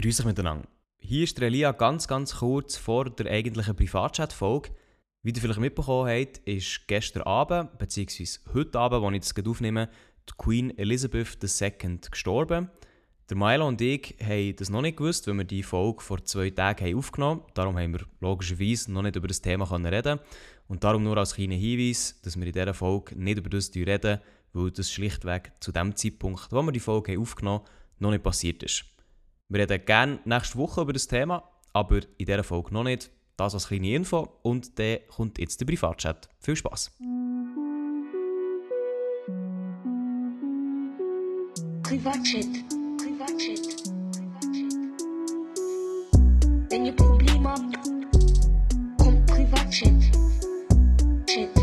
Grüße euch miteinander. Hier ist der Elia ganz, ganz kurz vor der eigentlichen Privatchat-Folge. Wie ihr vielleicht mitbekommen habt, ist gestern Abend, beziehungsweise heute Abend, als ich das aufnehme, die Queen Elizabeth II gestorben. Der Milo und ich haben das noch nicht gewusst, weil wir die Folge vor zwei Tagen haben aufgenommen haben. Darum haben wir logischerweise noch nicht über das Thema reden Und darum nur als kleiner Hinweis, dass wir in dieser Folge nicht über das reden, weil das schlichtweg zu dem Zeitpunkt, wo wir die Folge aufgenommen haben, noch nicht passiert ist. Wir reden gerne nächste Woche über das Thema, aber in dieser Folge noch nicht. Das als kleine Info und dann kommt jetzt der Privatchat. Viel Spaß! Privatchat. Privatchat. Wenn ihr Probleme habt, kommt Privatchat. Chat.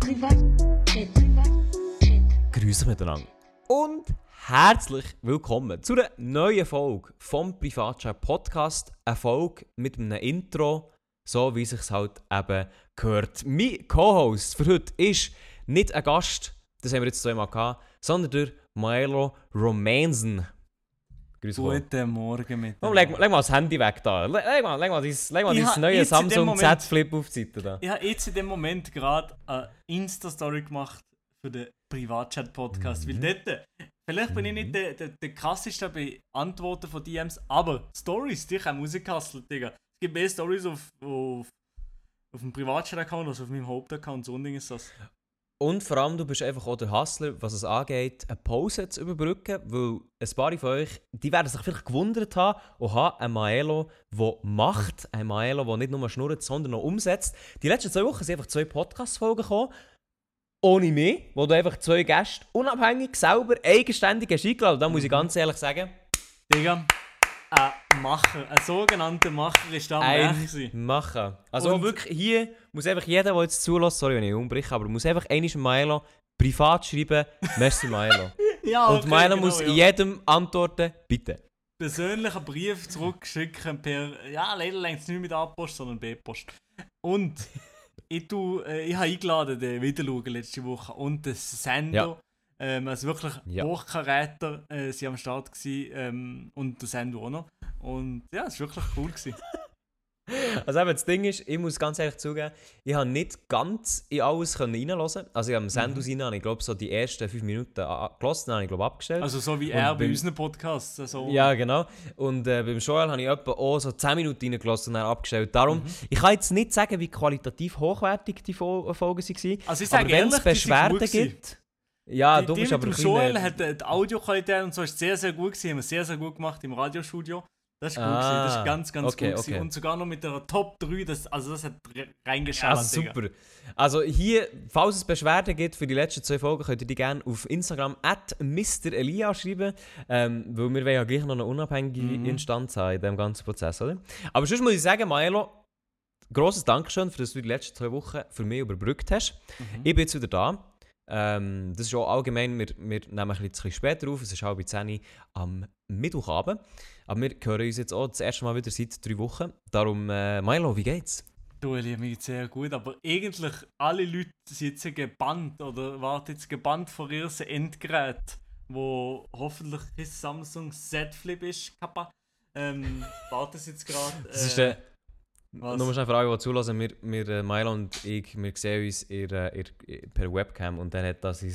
Privatchat. Privatchat. Grüße miteinander und herzlich willkommen zu einer neuen Folge vom Privatchat Podcast. Eine Folge mit einem Intro, so wie es sich halt eben gehört. Mein Co-Host für heute ist nicht ein Gast, das haben wir jetzt zweimal gehabt, sondern der Milo Romansen. Grüße Guten Morgen mit. Oh, leg, leg mal das Handy weg da. Leg, leg mal, leg mal dein, leg mal dein neue Samsung Moment- Z Flip auf die Seite da. Ich habe jetzt in dem Moment gerade eine Insta-Story gemacht für den Privatchat-Podcast. Weil dort, vielleicht bin ich nicht der, der, der krasseste bei Antworten von DMs, aber Stories, die haben rausgehustelt, Digga. Es gibt mehr Stories auf, auf, auf dem Privatchat-Account als auf meinem Hauptaccount. So ein Ding ist das. Und vor allem, du bist einfach auch der Hustler, was es angeht, eine Pause zu überbrücken, weil ein paar von euch, die werden sich vielleicht gewundert haben, oha, ein Maelo, der macht, ein Maelo, der nicht nur schnurrt, sondern auch umsetzt. Die letzten zwei Wochen sind einfach zwei Podcast-Folgen gekommen, ohne mich, wo du einfach zwei Gäste unabhängig, selber, eigenständig hast eingeladen. Und da muss ich ganz ehrlich sagen, Digga, ein Macher, ein sogenannter Macher ist da am ein machen. Also Und- wirklich hier muss einfach jeder, der jetzt zulässt, sorry, wenn ich umbreche, aber muss einfach einmal Maelo privat schreiben, merci Maelo. Ja, Und okay, meiner genau, muss ja. jedem antworten, bitte. persönlichen Brief zurückschicken per, ja, leider längt es nicht mit A-Post, sondern B-Post. Und ich, tu, äh, ich habe eingeladen, den Wiederschauen letzte Woche und den Sendo. Ja. Ähm, also wirklich Ja. Hochkaräter äh, sie am Start gewesen, ähm, und der Sendo auch noch. Und ja, es war wirklich cool. Gewesen. Also eben, das Ding ist, ich muss ganz ehrlich zugeben, ich habe nicht ganz in alles reinhören. Also ich habe im Sendus rein, habe ich glaube so die ersten fünf Minuten gelassen, dann habe ich glaube abgestellt. Also so wie Und er bei unseren Podcasts. Also, ja, genau. Und äh, beim Joel habe ich etwa auch so 10 Minuten reingelassen und dann abgestellt. Darum, Mhm. ich kann jetzt nicht sagen, wie qualitativ hochwertig die Fol Folgen waren. Also ich Aber sage wenn es Beschwerden gibt... Ja, die, du bist aber Joel hat äh, die Audioqualität und so ist sehr, sehr gut gewesen. Haben wir sehr, sehr gut gemacht im Radiostudio. Das ist gut Ah. Das ist ganz, ganz okay, gut okay. Und sogar noch mit der Top 3, das, also das hat re- reingeschallert. Ja, Digga. super. Also hier, falls es Beschwerden gibt für die letzten zwei Folgen, könnt ihr die gerne auf Instagram at Mr. Elia schreiben, ähm, weil wir wollen ja gleich noch eine unabhängige Mhm. Instanz haben in diesem ganzen Prozess, oder? Aber sonst muss ich sagen, Maelo, grosses Dankeschön, für dass du die letzten zwei Wochen für mich überbrückt hast. Mhm. Ich bin jetzt wieder da. Ähm, das ist auch allgemein, wir, wir nehmen ein bisschen später auf, es ist halb 10 Uhr am Mittwochabend. Aber wir hören uns jetzt auch das erste Mal wieder seit drei Wochen. Darum, äh, Milo, wie geht's? Du, Elia, mir geht's sehr gut, aber eigentlich alle Leute sind jetzt gebannt oder warten jetzt gebannt vor ihrem Endgerät, wo hoffentlich kein Samsung Z Flip ist, Kappa. Ähm, warten sie jetzt gerade. Das ist äh, der. was? Nur für alle, die zulassen, wir, wir äh, Milo und ich, wir sehen uns ihr, äh, ihr, per Webcam und dann hat das sein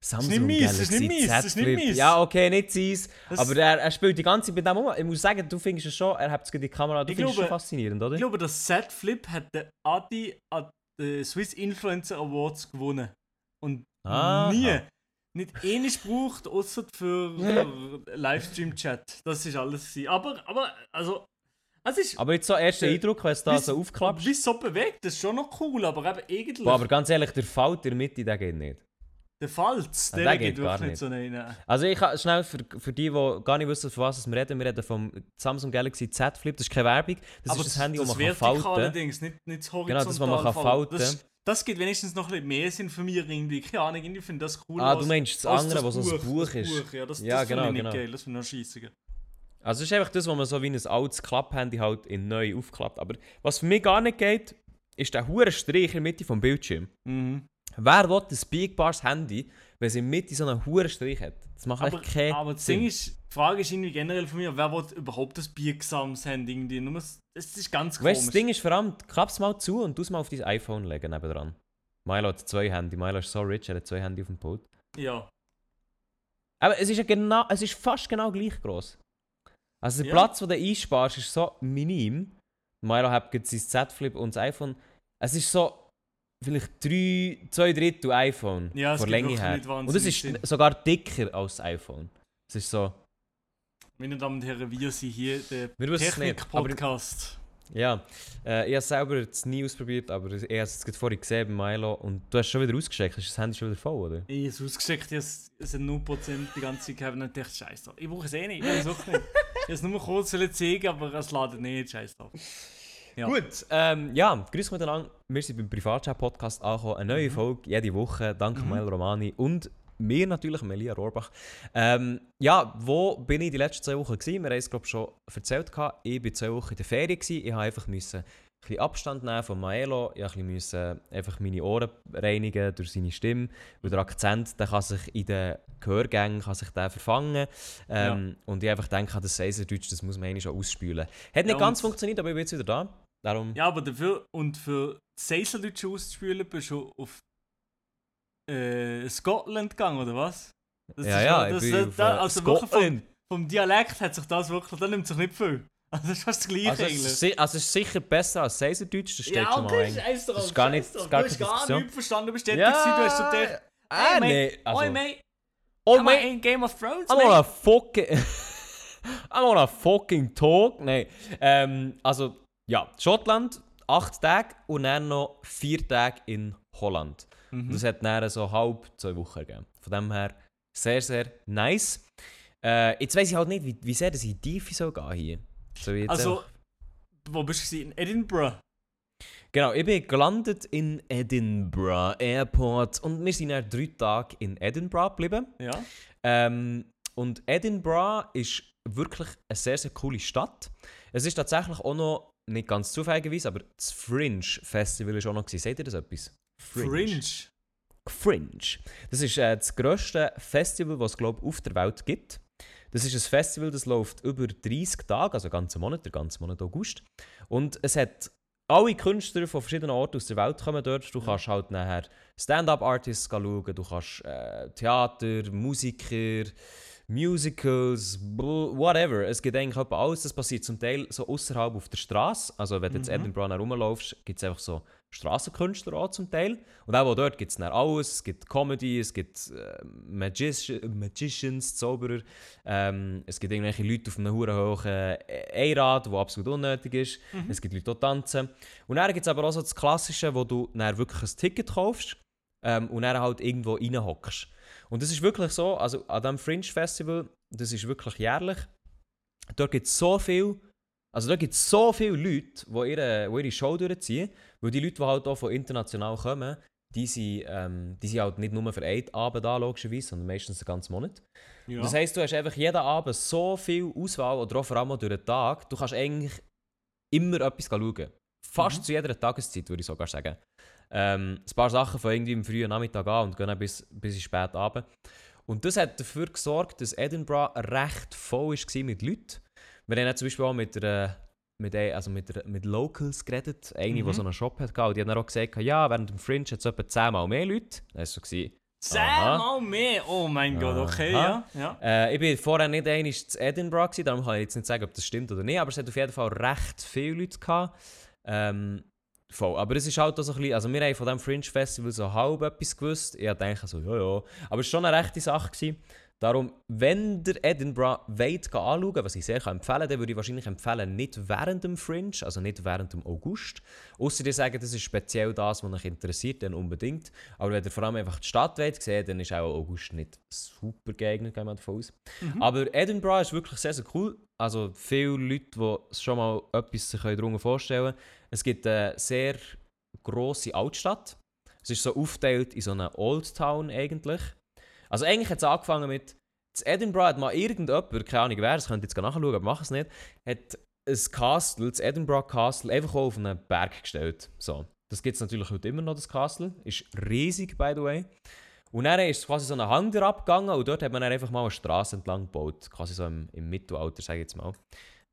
Samsung das ist Galaxy nicht meins, Z ist nicht. Ja, okay, nicht sein, Das- aber er, er spielt die ganze Zeit mit dem um. Ich muss sagen, du findest es schon, er hat es die Kamera, du Ich findest es schon glaube- faszinierend, oder? Ich glaube, das Z Flip hat der Adi an den Swiss Influencer Awards gewonnen. Und Aha. nie, nicht ähnlich gebraucht, außer für, Livestream-Chat. Das ist alles. gewesen. Aber, aber, also, es ist. aber jetzt so erster Äh, Eindruck, wenn es da so aufklappst. Bis so bewegt, das ist schon noch cool, aber eben irgendwie. Boah, aber ganz ehrlich, der Falт in der Mitte, der geht nicht. Der Falz, der, der geht gar nicht so rein. Also ich kann schnell für, für die, die gar nicht wissen, von was wir reden, wir reden vom Samsung Galaxy Z Flip, das ist keine Werbung, das aber ist das Handy, das man kann falten Dings, nicht, nicht das Genau, horizontal das, was man kann falten. Das, das gibt wenigstens noch ein bisschen mehr Sinn für mich irgendwie. Keine Ahnung, irgendwie finde ich das cool. Ah, du meinst das andere, was so ein Buch das ist. Buch, ja, das, Ja, das genau, finde ich genau. nicht geil, das finde ich noch scheissig. Also es ist einfach das, was man so wie ein altes Klapphandy halt in neu aufklappt. Aber was für mich gar nicht geht, ist der hure Strich in der Mitte vom Bildschirm. Mhm. Wer will ein biegbares Handy, wenn sie mit in so einen hohen Strich hat. Das macht Aber, einfach keinen aber das Sinn. Ding ist, die Frage ist irgendwie generell von mir, wer will überhaupt das Biergesamt haben? Irgendwie? Nur, das das ist ganz Weißt komisch. das Ding ist vor allem, klapp es mal zu und du es mal auf dein iPhone legen nebendran. Milo hat zwei Handy. Milo ist so rich, er hat zwei Handy auf dem Pult. ja. Aber es ist, ja genau, es ist fast genau gleich groß. Also der Ja. Platz, den du einsparst, ist so minim. Milo hat jetzt sein Z-Flip und das iPhone. Es ist so vielleicht drei, zwei Drittel iPhone Ja, von Länge her. Und es ist sogar dicker als das iPhone. Es ist so, Meine Damen und Herren, wir sind hier der Technik-Podcast. ja. Äh, ich habe selber jetzt nie ausprobiert, aber ich habe es jetzt vorhin gesehen bei Milo und du hast schon wieder ausgecheckt. Ist das Handy schon wieder voll, oder? Ich habe es ausgeschickt, es sind 0% die ganze Zeit gehabt und dachte ich, scheiß drauf. Ich brauche es eh nicht, ich weiß auch nicht. Ich habe es nur kurz zeigen, aber es ladet nicht, scheiß drauf. Ja. Gut, ähm, ja, grüß miteinander. Wir sind beim Privatchat-Podcast angekommen. Eine neue Folge, jede Woche, dank Mhm. Mel Romani und mir natürlich, Melia Rohrbach. Ähm, ja, wo bin ich die letzten zwei Wochen gewesen? Wir haben es, glaube ich, schon erzählt. gehabt. Ich war zwei Wochen in der Ferien. Gewesen. Ich musste einfach müssen ein bisschen Abstand nehmen von Maelo. Ich musste ein einfach meine Ohren reinigen durch seine Stimme. Weil der Akzent, der kann sich in den Gehörgängen kann sich der verfangen. Ähm, Und ich einfach denke, das Seiserdeutsch, das muss man eigentlich schon ausspülen. Hat nicht Ja, ganz funktioniert, aber ich bin jetzt wieder da. Darum... Ja, aber dafür und für Seiseldeutsch auszuspielen, bist du auf äh, Scotland gegangen, oder was? Das ja, ist ja, das, ich das, bin da, äh, also wirklich vom, Scotland. vom Dialekt hat sich das wirklich, da nimmt sich nicht viel. Also das ist fast das Gleiche Also es, eigentlich. ist, also es ist sicher besser als Seiserdeutsch, das steht ja, schon mal okay, scheiß drauf, Das ist gar nicht- das ist gar Du hast gar nichts verstanden, du bist dort gewesen, du hast so gedacht, ah, hey, mate, nee, also, oi, mate, oh, mate, in Game of Thrones, I'm on a fucking... I'm on a fucking talk. Nein, ähm, also, ja, Schottland, acht Tage und dann noch vier Tage in Holland. Mhm. Das hat dann so halb zwei Wochen gegeben. Von dem her sehr, sehr nice. Äh, jetzt weiß ich halt nicht, wie, wie sehr das in die Tiefe soll gehen hier. Jetzt Also, einfach- wo bist du in Edinburgh? Genau, ich bin gelandet in Edinburgh Airport und wir sind dann drei Tage in Edinburgh geblieben. Ja. Ähm, und Edinburgh ist wirklich eine sehr, sehr coole Stadt. Es ist tatsächlich auch noch, nicht ganz zufälligerweise, aber das Fringe Festival ist auch noch gewesen. Seht ihr das etwas? Fringe. Fringe. Das ist äh, das grösste Festival, was es glaube auf der Welt gibt. Das ist ein Festival, das läuft über 30 Tage, also ganzen Monat, den ganzen Monat August. Und es hat alle Künstler von verschiedenen Orten aus der Welt kommen dort. Du kannst halt nachher Stand-up-Artists schauen, du kannst äh, Theater, Musiker, Musicals, whatever. Es gibt eigentlich etwa alles. Das passiert zum Teil so außerhalb auf der Straße. Also wenn du jetzt Mhm. Edinburgh rumlaufst, gibt es einfach so Straßenkünstler auch zum Teil. Und auch dort gibt es dann alles. Es gibt Comedy, es gibt äh, Magici Magicians, Zauberer. Ähm, es gibt irgendwelche Leute auf einem hohen hohen äh, Einrad, wo absolut unnötig ist. Es gibt Leute, die tanzen. Und dann gibt es aber auch so das Klassische, wo du dann wirklich ein Ticket kaufst ähm, und dann halt irgendwo reinhockst. Und das ist wirklich so, also an diesem Fringe Festival, das ist wirklich jährlich. Dort gibt es so viel, also da gibt es so viele Leute, die ihre, die ihre Show durchziehen. Weil die Leute, die halt auch von international kommen, die sind, ähm, die sind halt nicht nur für einen Abend da, logischerweise, sondern meistens den ganzen Monat. Ja. Das heisst, du hast einfach jeden Abend so viel Auswahl, oder auch vor allem durch den Tag, du kannst eigentlich immer etwas schauen. Fast Mhm. zu jeder Tageszeit, würde ich sogar sagen. Ähm, ein paar Sachen von irgendwie im frühen Nachmittag an und gehen dann bis, bis in spät Abend. Und das hat dafür gesorgt, dass Edinburgh recht voll war mit Leuten. Wir haben zum Beispiel auch mit, der, mit, also mit, mit Locals geredet, eine, Mhm. die so einen Shop hat. Und die haben dann auch gesagt, ja, während dem Fringe hat es etwa zehnmal mehr Leute. Das war so. Zehnmal mehr! Oh mein Gott, okay, Aha. ja. ja. Äh, ich bin vorher nicht einmal zu Edinburgh, gewesen, darum kann ich jetzt nicht sagen, ob das stimmt oder nicht, aber es hat auf jeden Fall recht viele Leute gehabt. Ähm, voll. Aber es ist halt auch so ein bisschen, also wir haben von diesem Fringe Festival so halb etwas gewusst. Ich dachte so, ja, ja. Aber es war schon eine rechte Sache. Gewesen. Darum, wenn der Edinburgh weit anschauen was ich sehr empfehlen kann, dann würde ich wahrscheinlich empfehlen, nicht während dem Fringe, also nicht während dem August. Außer die sagen, das ist speziell das, was euch interessiert, dann unbedingt. Aber wenn ihr vor allem einfach die Stadt wollt sehen, dann ist auch August nicht super geeignet, gehen wir davon aus. Aber Edinburgh ist wirklich sehr, sehr cool. Also viele Leute, die sich schon mal etwas sich darunter vorstellen können. Es gibt eine sehr grosse Altstadt. Es ist so aufgeteilt in so eine Old Town eigentlich. Also eigentlich hat es angefangen mit, in Edinburgh hat mal irgendjemand, keine Ahnung wer, das könnt ihr jetzt nachschauen, aber mach es nicht, hat ein Castle, das Edinburgh Castle, einfach auf einen Berg gestellt. So. Das gibt es natürlich heute immer noch, das Castle. Ist riesig, by the way. Und dann ist quasi so ein Hang abgegangen und dort hat man dann einfach mal eine Straße entlang gebaut. Quasi so im, im Mittelalter, sage ich jetzt mal.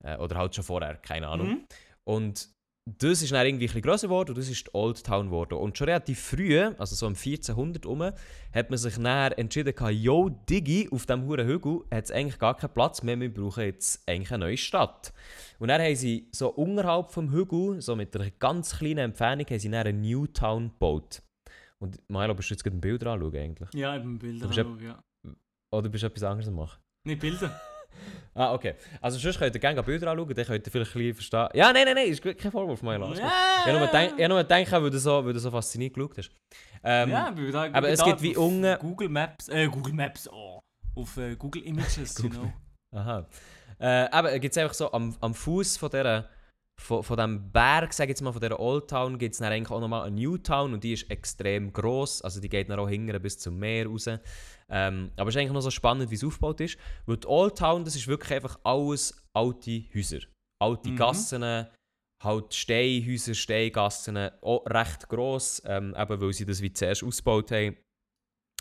Äh, oder halt schon vorher, keine Ahnung. Mhm. Und das ist dann irgendwie ein bisschen grösser geworden und das ist die Old Town geworden. Und schon relativ früh, also so um 1400 herum, hat man sich dann entschieden, yo, Digi, auf diesem hohen Hügel hat es eigentlich gar keinen Platz mehr, wir brauchen jetzt eigentlich eine neue Stadt. Und dann haben sie so unterhalb vom Hügel, so mit einer ganz kleinen Entfernung, haben sie dann eine New Town gebaut. Und Milo, bist du jetzt gerade ein Bild anschauen eigentlich? Ja, Bilder. Du bist anschauen, ja. Oder bist du etwas anderes machen? Nicht Bilder. Ah, okay. Also sonst könnt ihr gerne Bilder anschauen, dann könnt ihr vielleicht ein bisschen verstehen. Ja, nein, nein, nein, ist kein Vorwurf, Milo. alles gut. Ich habe nur gedacht- ich habe nur gedacht, weil du so, weil du so fasziniert geschaut hast. Ähm, ja, aber, da, aber es gibt wie unten- Google Maps, äh, Google Maps, oh. Auf äh, Google Images, you know. Aha. Äh, aber gibt es einfach so am, am Fuß von dieser von, von dem Berg, sag ich jetzt mal, von dieser Old Town, gibt es dann eigentlich auch nochmal eine New Town und die ist extrem gross. Also die geht dann auch hinten bis zum Meer raus. Ähm, aber es ist eigentlich noch so spannend, wie es aufgebaut ist. Weil die Old Town, das ist wirklich einfach alles alte Häuser. Alte Mhm. Gassen, halt Steinhäuser, Steingassen, auch recht gross, ähm, eben weil sie das wie zuerst ausgebaut haben.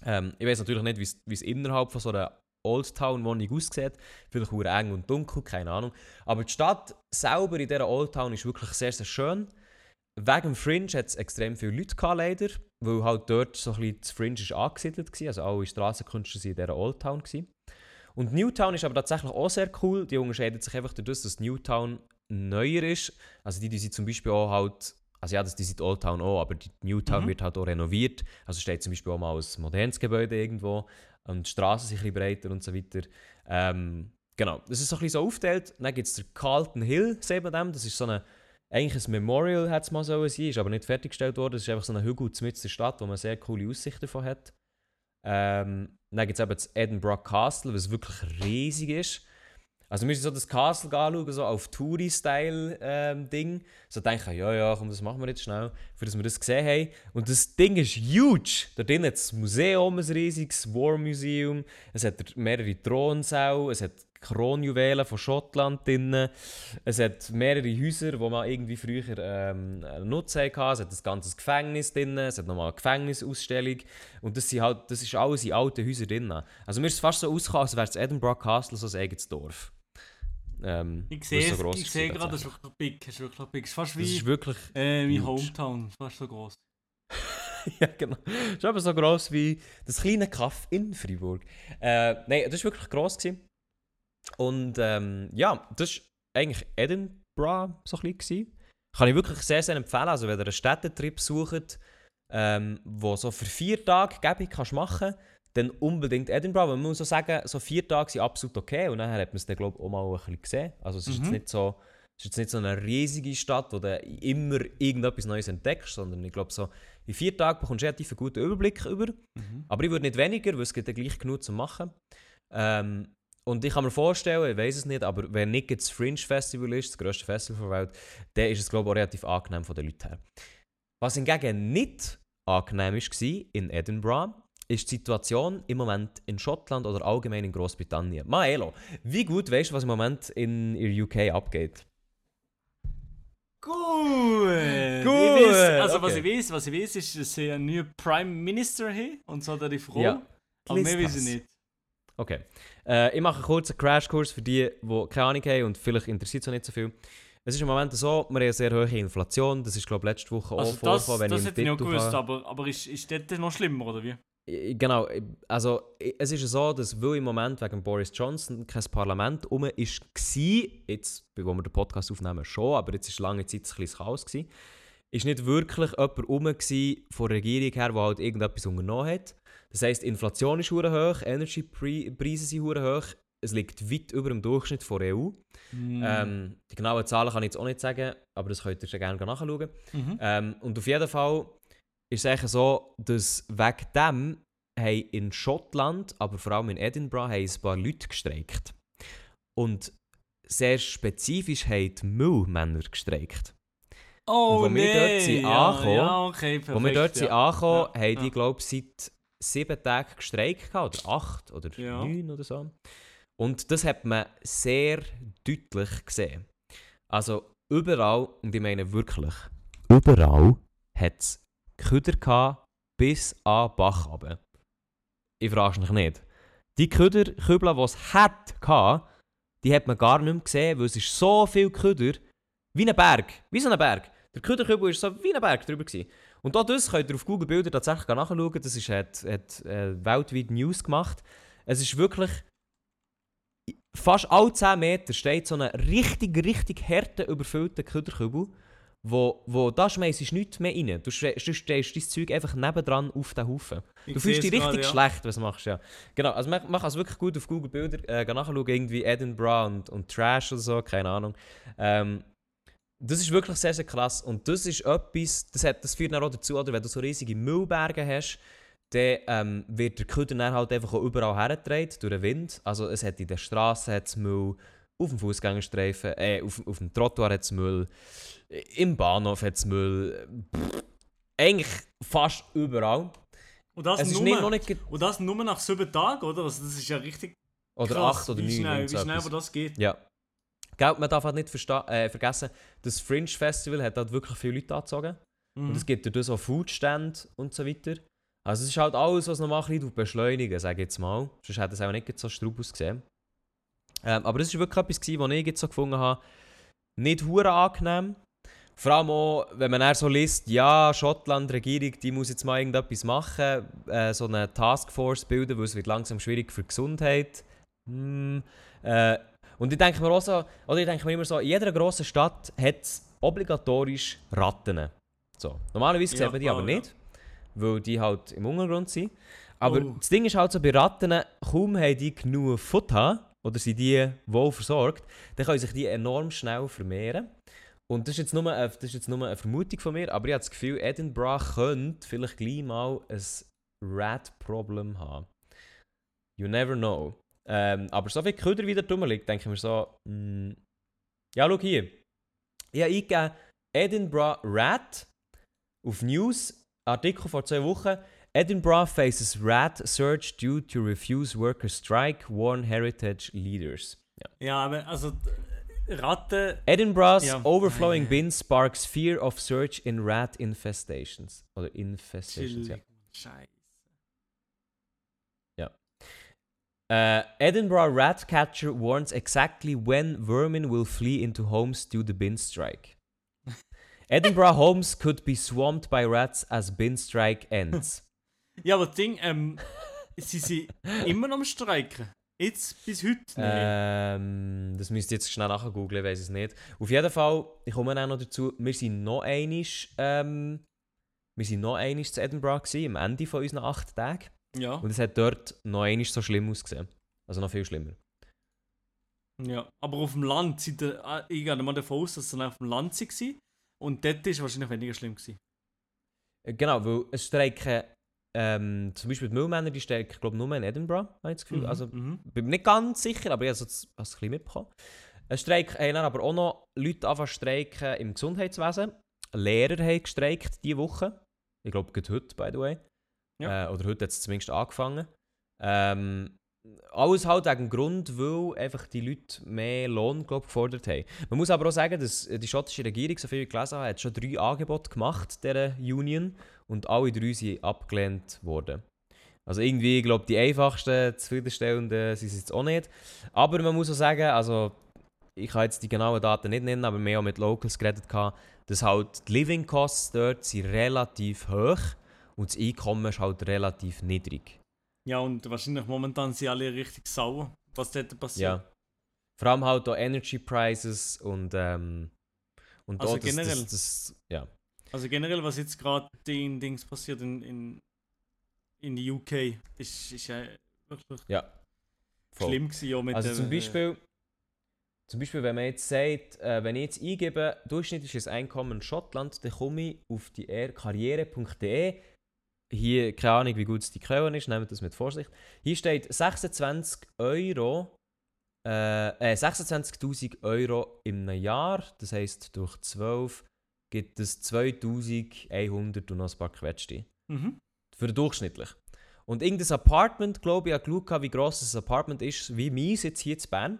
Ähm, ich weiß natürlich nicht, wie es- innerhalb von so einer Old Town Wohnung aussieht. Vielleicht auch eng und dunkel, keine Ahnung. Aber die Stadt selber in dieser Old Town ist wirklich sehr, sehr schön. Wegen dem Fringe hat es extrem viele Leute gehabt, leider, weil halt dort so ein bisschen das Fringe ist angesiedelt war. Also alle Strassenkünstler waren in dieser Old Town. Gewesen. Und Newtown ist aber tatsächlich auch sehr cool. Die unterscheidet sich einfach dadurch, dass Newtown neuer ist. Also die, die sind zum Beispiel auch halt, also ja, das, die sind Old Town auch, aber die Newtown Mhm. wird halt auch renoviert. Also steht zum Beispiel auch mal ein modernes Gebäude irgendwo und die Straßen sind ein bisschen breiter und so weiter. Ähm, genau, das ist so ein bisschen so aufgeteilt. Dann gibt es den Carlton Hill, sieht man dem. Das ist so eine, eigentlich ein Memorial, hat es mal so sein, ist aber nicht fertiggestellt worden. Das ist einfach so ein Hügel mitten der Stadt, wo man sehr coole Aussichten davon hat. Ähm, dann gibt es eben das Edinburgh Castle, was wirklich riesig ist. Also wir müssen so das Castle anschauen, so auf Touri-Style-Ding. so denken, ja, ja, komm, das machen wir jetzt schnell, für dass wir das gesehen haben. Und das Ding ist huge. Da drin hat das Museum, ein riesiges War Museum. Es hat mehrere Thronsäle, es hat Kronjuwelen von Schottland drin. Es hat mehrere Häuser, wo man irgendwie früher ähm, Nutzen hatte. Es hat ein ganzes Gefängnis drin, es hat nochmal eine Gefängnisausstellung. Und das, sind halt, das ist alles in alten Häusern drin. Also mir ist es fast so ausgekommen, als wäre das Edinburgh Castle so ein eigenes Dorf. Ähm, Ich sehe es es, ich sehe gerade, das ist wirklich big, das ist wirklich big. Es ist fast Das ist wie wirklich... äh, mein. Hometown, fast so groß. ja, genau. Das ist eben so gross wie das kleine Kaff in Freiburg. Äh, Nein, das war wirklich gross. Gewesen. Und ähm, ja, das war eigentlich Edinburgh so ein bisschen. Kann ich wirklich sehr, sehr empfehlen. Also, wenn ihr einen Städtetrip sucht, ähm, wo so für vier Tage gäbig kannst machen dann unbedingt Edinburgh. Weil man muss so sagen, so vier Tage sind absolut okay. Und nachher hat man es dann, glaube ich, auch mal ein bisschen gesehen. Also, es ist jetzt Mhm. nicht so. Es ist jetzt nicht so eine riesige Stadt, wo du immer irgendetwas Neues entdeckst, sondern ich glaube, so in vier Tagen bekommst du relativ einen guten Überblick über. Mhm. Aber ich würde nicht weniger, weil es gibt ja gleich genug zu machen. Ähm, und ich kann mir vorstellen, ich weiß es nicht, aber wenn nicht das Fringe Festival ist, das grösste Festival der Welt, dann ist es glaube ich auch relativ angenehm von den Leuten her. Was hingegen nicht angenehm war in Edinburgh, ist die Situation im Moment in Schottland oder allgemein in Großbritannien. Maelo, wie gut weißt du, was im Moment in, der UK abgeht? Gut! Gut, Ich weiss, also was okay. ich weiß, was ich weiß, ist, dass sie einen neuen Prime Minister haben und so die Frau. Ja. Aber mehr weiß ich nicht. Okay. Äh, ich mache einen kurzen Crashkurs für die, die keine Ahnung haben und vielleicht interessiert es auch nicht so viel. Es ist im Moment so, wir haben eine sehr hohe Inflation. Das ist, glaube ich, letzte Woche Also auch das, vorgekommen, das ich im hätte ich Titel gewusst, habe. aber, aber ist, ist das noch schlimmer, oder wie? Genau, also es ist so, dass weil im Moment wegen Boris Johnson kein Parlament um ist, war, jetzt, wo wir den Podcast aufnehmen, schon, aber jetzt war lange Zeit ein bisschen Chaos, gewesen, ist nicht wirklich jemand um von der Regierung her, der halt irgendetwas unternommen hat. Das heisst, Inflation ist hoch, Energiepreise sind hoch, es liegt weit über dem Durchschnitt von der EU. Hm. Ähm, die genauen Zahlen kann ich jetzt auch nicht sagen, aber das könnt ihr schon gerne nachschauen. Mhm. Ähm, und auf jeden Fall ist es eigentlich so, dass wegen dem haben in Schottland, aber vor allem in Edinburgh, haben ein paar Leute gestreikt. Und sehr spezifisch haben die Müllmänner gestreikt. Oh, wo wir nee. dort sind ja, angekommen, ja, okay, perfekt, Als wir dort sind ja. angekommen, Ja, haben die, ja. glaube ich, seit sieben Tagen gestreikt gehabt, oder acht oder Ja. neun oder so. Und das hat man sehr deutlich gesehen. Also überall, und ich meine wirklich, überall hat es Küder gehabt, bis an den Bach runter. ich frage mich nicht. Die Köderkübel, die es hatte, die hat man gar nicht mehr gesehen, weil es ist so viel Köder, wie ein Berg, wie so ein Berg. Der Köderkübel war so wie ein Berg drüber. Gewesen. Und auch das könnt ihr auf Google Bilder tatsächlich nachschauen, das ist, hat, hat äh, weltweit News gemacht. Es ist wirklich, fast alle 10 Meter steht so ein richtig, richtig härter, überfüllter Köderkübel, wo, wo da schmeißt nichts mehr rein. Du, ste- du stellst dein Zeug einfach nebendran auf den Haufen. Ich Du fühlst dich richtig gerade, ja. schlecht, was du machst, ja. Genau, also man kann es wirklich gut auf Google Bilder äh, nachschauen, irgendwie Edinburgh und, und Trash oder so, keine Ahnung. Ähm, das ist wirklich sehr, sehr krass und das ist etwas, das, hat, das führt dann auch dazu, oder, wenn du so riesige Müllberge hast, dann ähm, wird der Köder dann halt einfach auch überall hergetragen durch den Wind. Also es hat in der Straße hat's Müll, auf dem Fußgängerstreifen, äh, auf, auf dem Trottoir hat es Müll, im Bahnhof hat es Müll, pff, eigentlich fast überall. Und das, Es nur, nicht, noch nicht und das nur nach sieben Tagen, oder? Also das ist ja richtig oder krass, acht oder wie neun. schnell, wie so schnell aber das geht. Ja. Gell, man darf halt nicht äh, vergessen, das Fringe Festival hat halt wirklich viele Leute angezogen. Mhm. Und es gibt durch das auch Foodstände und so weiter. Also es ist halt alles, was noch mal ein bisschen beschleunigen, sage ich jetzt mal. Sonst hätte es auch nicht so straub ausgesehen. Ähm, aber das war wirklich etwas, gewesen, was ich jetzt so gefunden habe, nicht hure angenehm. Vor allem auch, wenn man dann so liest, ja, Schottland, Regierung, die muss jetzt mal irgendetwas machen, äh, so eine Taskforce bilden, weil es wird langsam schwierig für die Gesundheit. Hm, äh, und ich denke mir auch so, oder ich denke mir immer so, in jeder grossen Stadt hat es obligatorisch Ratten. So. Normalerweise Ja, sieht man die klar, aber nicht, weil die halt im Untergrund sind. Aber Oh. das Ding ist halt so, bei Ratten, kaum haben die genug Futter oder sind die wohl versorgt, dann können sich die enorm schnell vermehren. Und das ist, jetzt nur eine, das ist jetzt nur eine Vermutung von mir, aber ich habe das Gefühl, Edinburgh könnte vielleicht gleich mal ein Rat-Problem haben. You never know. Ähm, aber so viel Köder wieder drüber liegt, denke ich mir so, mm, ja, schau hier. Ich habe eingegeben Edinburgh Rat auf News, Artikel vor zwei Wochen. Edinburgh faces rat surge due to refuse worker strike, warn heritage leaders. Ja. Ja, aber also Ratten. Edinburgh's Ja. overflowing bin sparks fear of surge in rat infestations. Oder infestations, ja. Scheiße. Uh, Edinburgh rat catcher warns exactly when vermin will flee into homes due to bin strike. Edinburgh homes could be swamped by rats as bin strike ends. Ja, aber das Ding, ähm, sie sind immer noch am Streiken. Jetzt bis heute. nicht. Ähm, das müsst ihr jetzt schnell nachher googeln, weiß es nicht. Auf jeden Fall, ich komme auch noch dazu, wir sind noch einisch, ähm, wir sind noch einisch zu Edinburgh gewesen, am Ende von unseren acht Tagen. Ja. Und es hat dort noch einisch so schlimm ausgesehen. Also noch viel schlimmer. ja. Aber auf dem Land, sind der, ah, ich gehe mal davon aus, dass sie dann auf dem Land waren. Und dort war es wahrscheinlich weniger schlimm. Gewesen. Äh, Genau, weil es streiken, ähm, zum Beispiel die Müllmänner, die streiken, glaube nur in Edinburgh, habe ich das Gefühl. Mhm, Also, mhm. bin mir nicht ganz sicher, aber ich habe es ein bisschen mitbekommen. Es streiken haben dann aber auch noch Leute anfangen streiken im Gesundheitswesen. Lehrer haben gestreikt diese Woche. Ich glaube, gerade heute, by the way. Ja. Äh, oder heute hat es zumindest angefangen. Ähm, alles halt wegen Grund, weil einfach die Leute mehr Lohn glaub, gefordert haben. Man muss aber auch sagen, dass die schottische Regierung, so viel ich gelesen habe, hat schon drei Angebote gemacht, dieser Union. Und alle drei sind abgelehnt worden. Also irgendwie, ich glaube, die einfachsten, zufriedenstellenden sind es jetzt auch nicht. Aber man muss auch sagen, also ich kann jetzt die genauen Daten nicht nennen, aber haben auch mit Locals geredet, dass halt die Living Costs dort sind relativ hoch und das Einkommen ist halt relativ niedrig. Ja, und wahrscheinlich momentan sind alle richtig sauer, was dort passiert. Ja. Vor allem halt auch Energy Prices und ähm, und Also auch das, generell? Das, das, ja. Also generell, was jetzt gerade in Dings passiert in, in, in der UK, ist, ist ja wirklich ja. Voll. schlimm gewesen. Ja, mit Also zum Beispiel, zum Beispiel, wenn man jetzt sagt, äh, wenn ich jetzt eingebe, durchschnittliches Einkommen in Schottland, dann komme ich auf die karriere.de. Hier, keine Ahnung, wie gut es die Quelle ist, nehmt das mit Vorsicht. Hier steht 26 Euro, äh, äh, 26.000 Euro im Jahr, das heisst durch 12 gibt es 2100 und noch ein paar Quetschte. Mhm. Für den durchschnittlich. Und irgendein Apartment, glaube ich, habe geschaut, wie gross das Apartment ist, wie meins jetzt hier in Bern.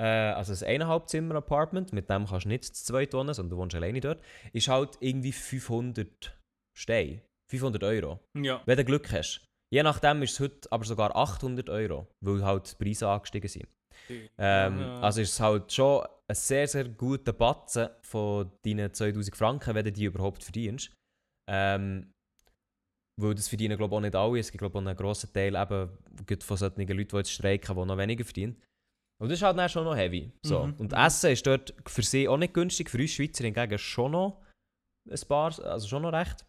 Äh, also ein eineinhalb Zimmer Apartment, mit dem kannst du nicht zu zweit wohnen, sondern du wohnst alleine dort, ist halt irgendwie 500 Steine. 500 Euro. Ja. Wenn du Glück hast. Je nachdem ist es heute aber sogar 800 Euro, weil halt die Preise angestiegen sind. Ähm, Ja. Also ist es halt schon ein sehr, sehr guter Batzen von deinen 2000 Franken, wenn du die überhaupt verdienst. Ähm, weil das verdienen glaube ich auch nicht alle. Es gibt glaube ich auch einen grossen Teil eben von solchen Leuten, die jetzt streiken, die noch weniger verdienen. Und das ist halt dann schon noch heavy. So. Mhm. Und Essen ist dort für sie auch nicht günstig, für uns Schweizer hingegen schon noch ein paar, also schon noch recht.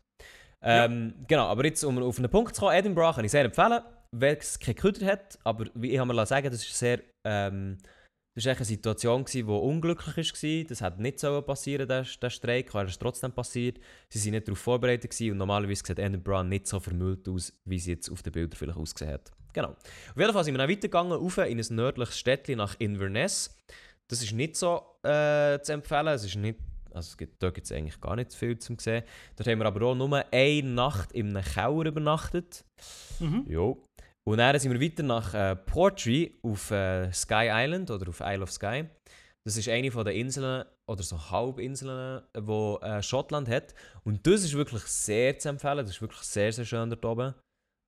Ähm, Genau, aber jetzt um auf einen Punkt zu kommen, Edinburgh kann ich sehr empfehlen, weil es keine Köder hat, aber wie ich mir sagen, das ist sehr, ähm, das war eine Situation, die unglücklich war. Das hat nicht so passieren, der, der Streik, aber es ist trotzdem passiert. Sie waren nicht darauf vorbereitet und normalerweise sieht Edinburgh nicht so vermüllt aus, wie sie jetzt auf den Bildern vielleicht ausgesehen hat. Genau. Auf jeden Fall sind wir dann weitergegangen, rauf in ein nördliches Städtchen nach Inverness. Das ist nicht so äh, zu empfehlen, es ist nicht also es gibt, da gibt es eigentlich gar nicht viel zu sehen. Dort haben wir aber auch nur eine Nacht in einem Keller übernachtet. Mhm. Jo. Und dann sind wir weiter nach äh, Portree auf äh, Sky Island oder auf Isle of Skye. Das ist eine von den Inseln oder so Halbinseln, wo äh, Schottland hat. Und das ist wirklich sehr zu empfehlen. Das ist wirklich sehr, sehr schön dort oben.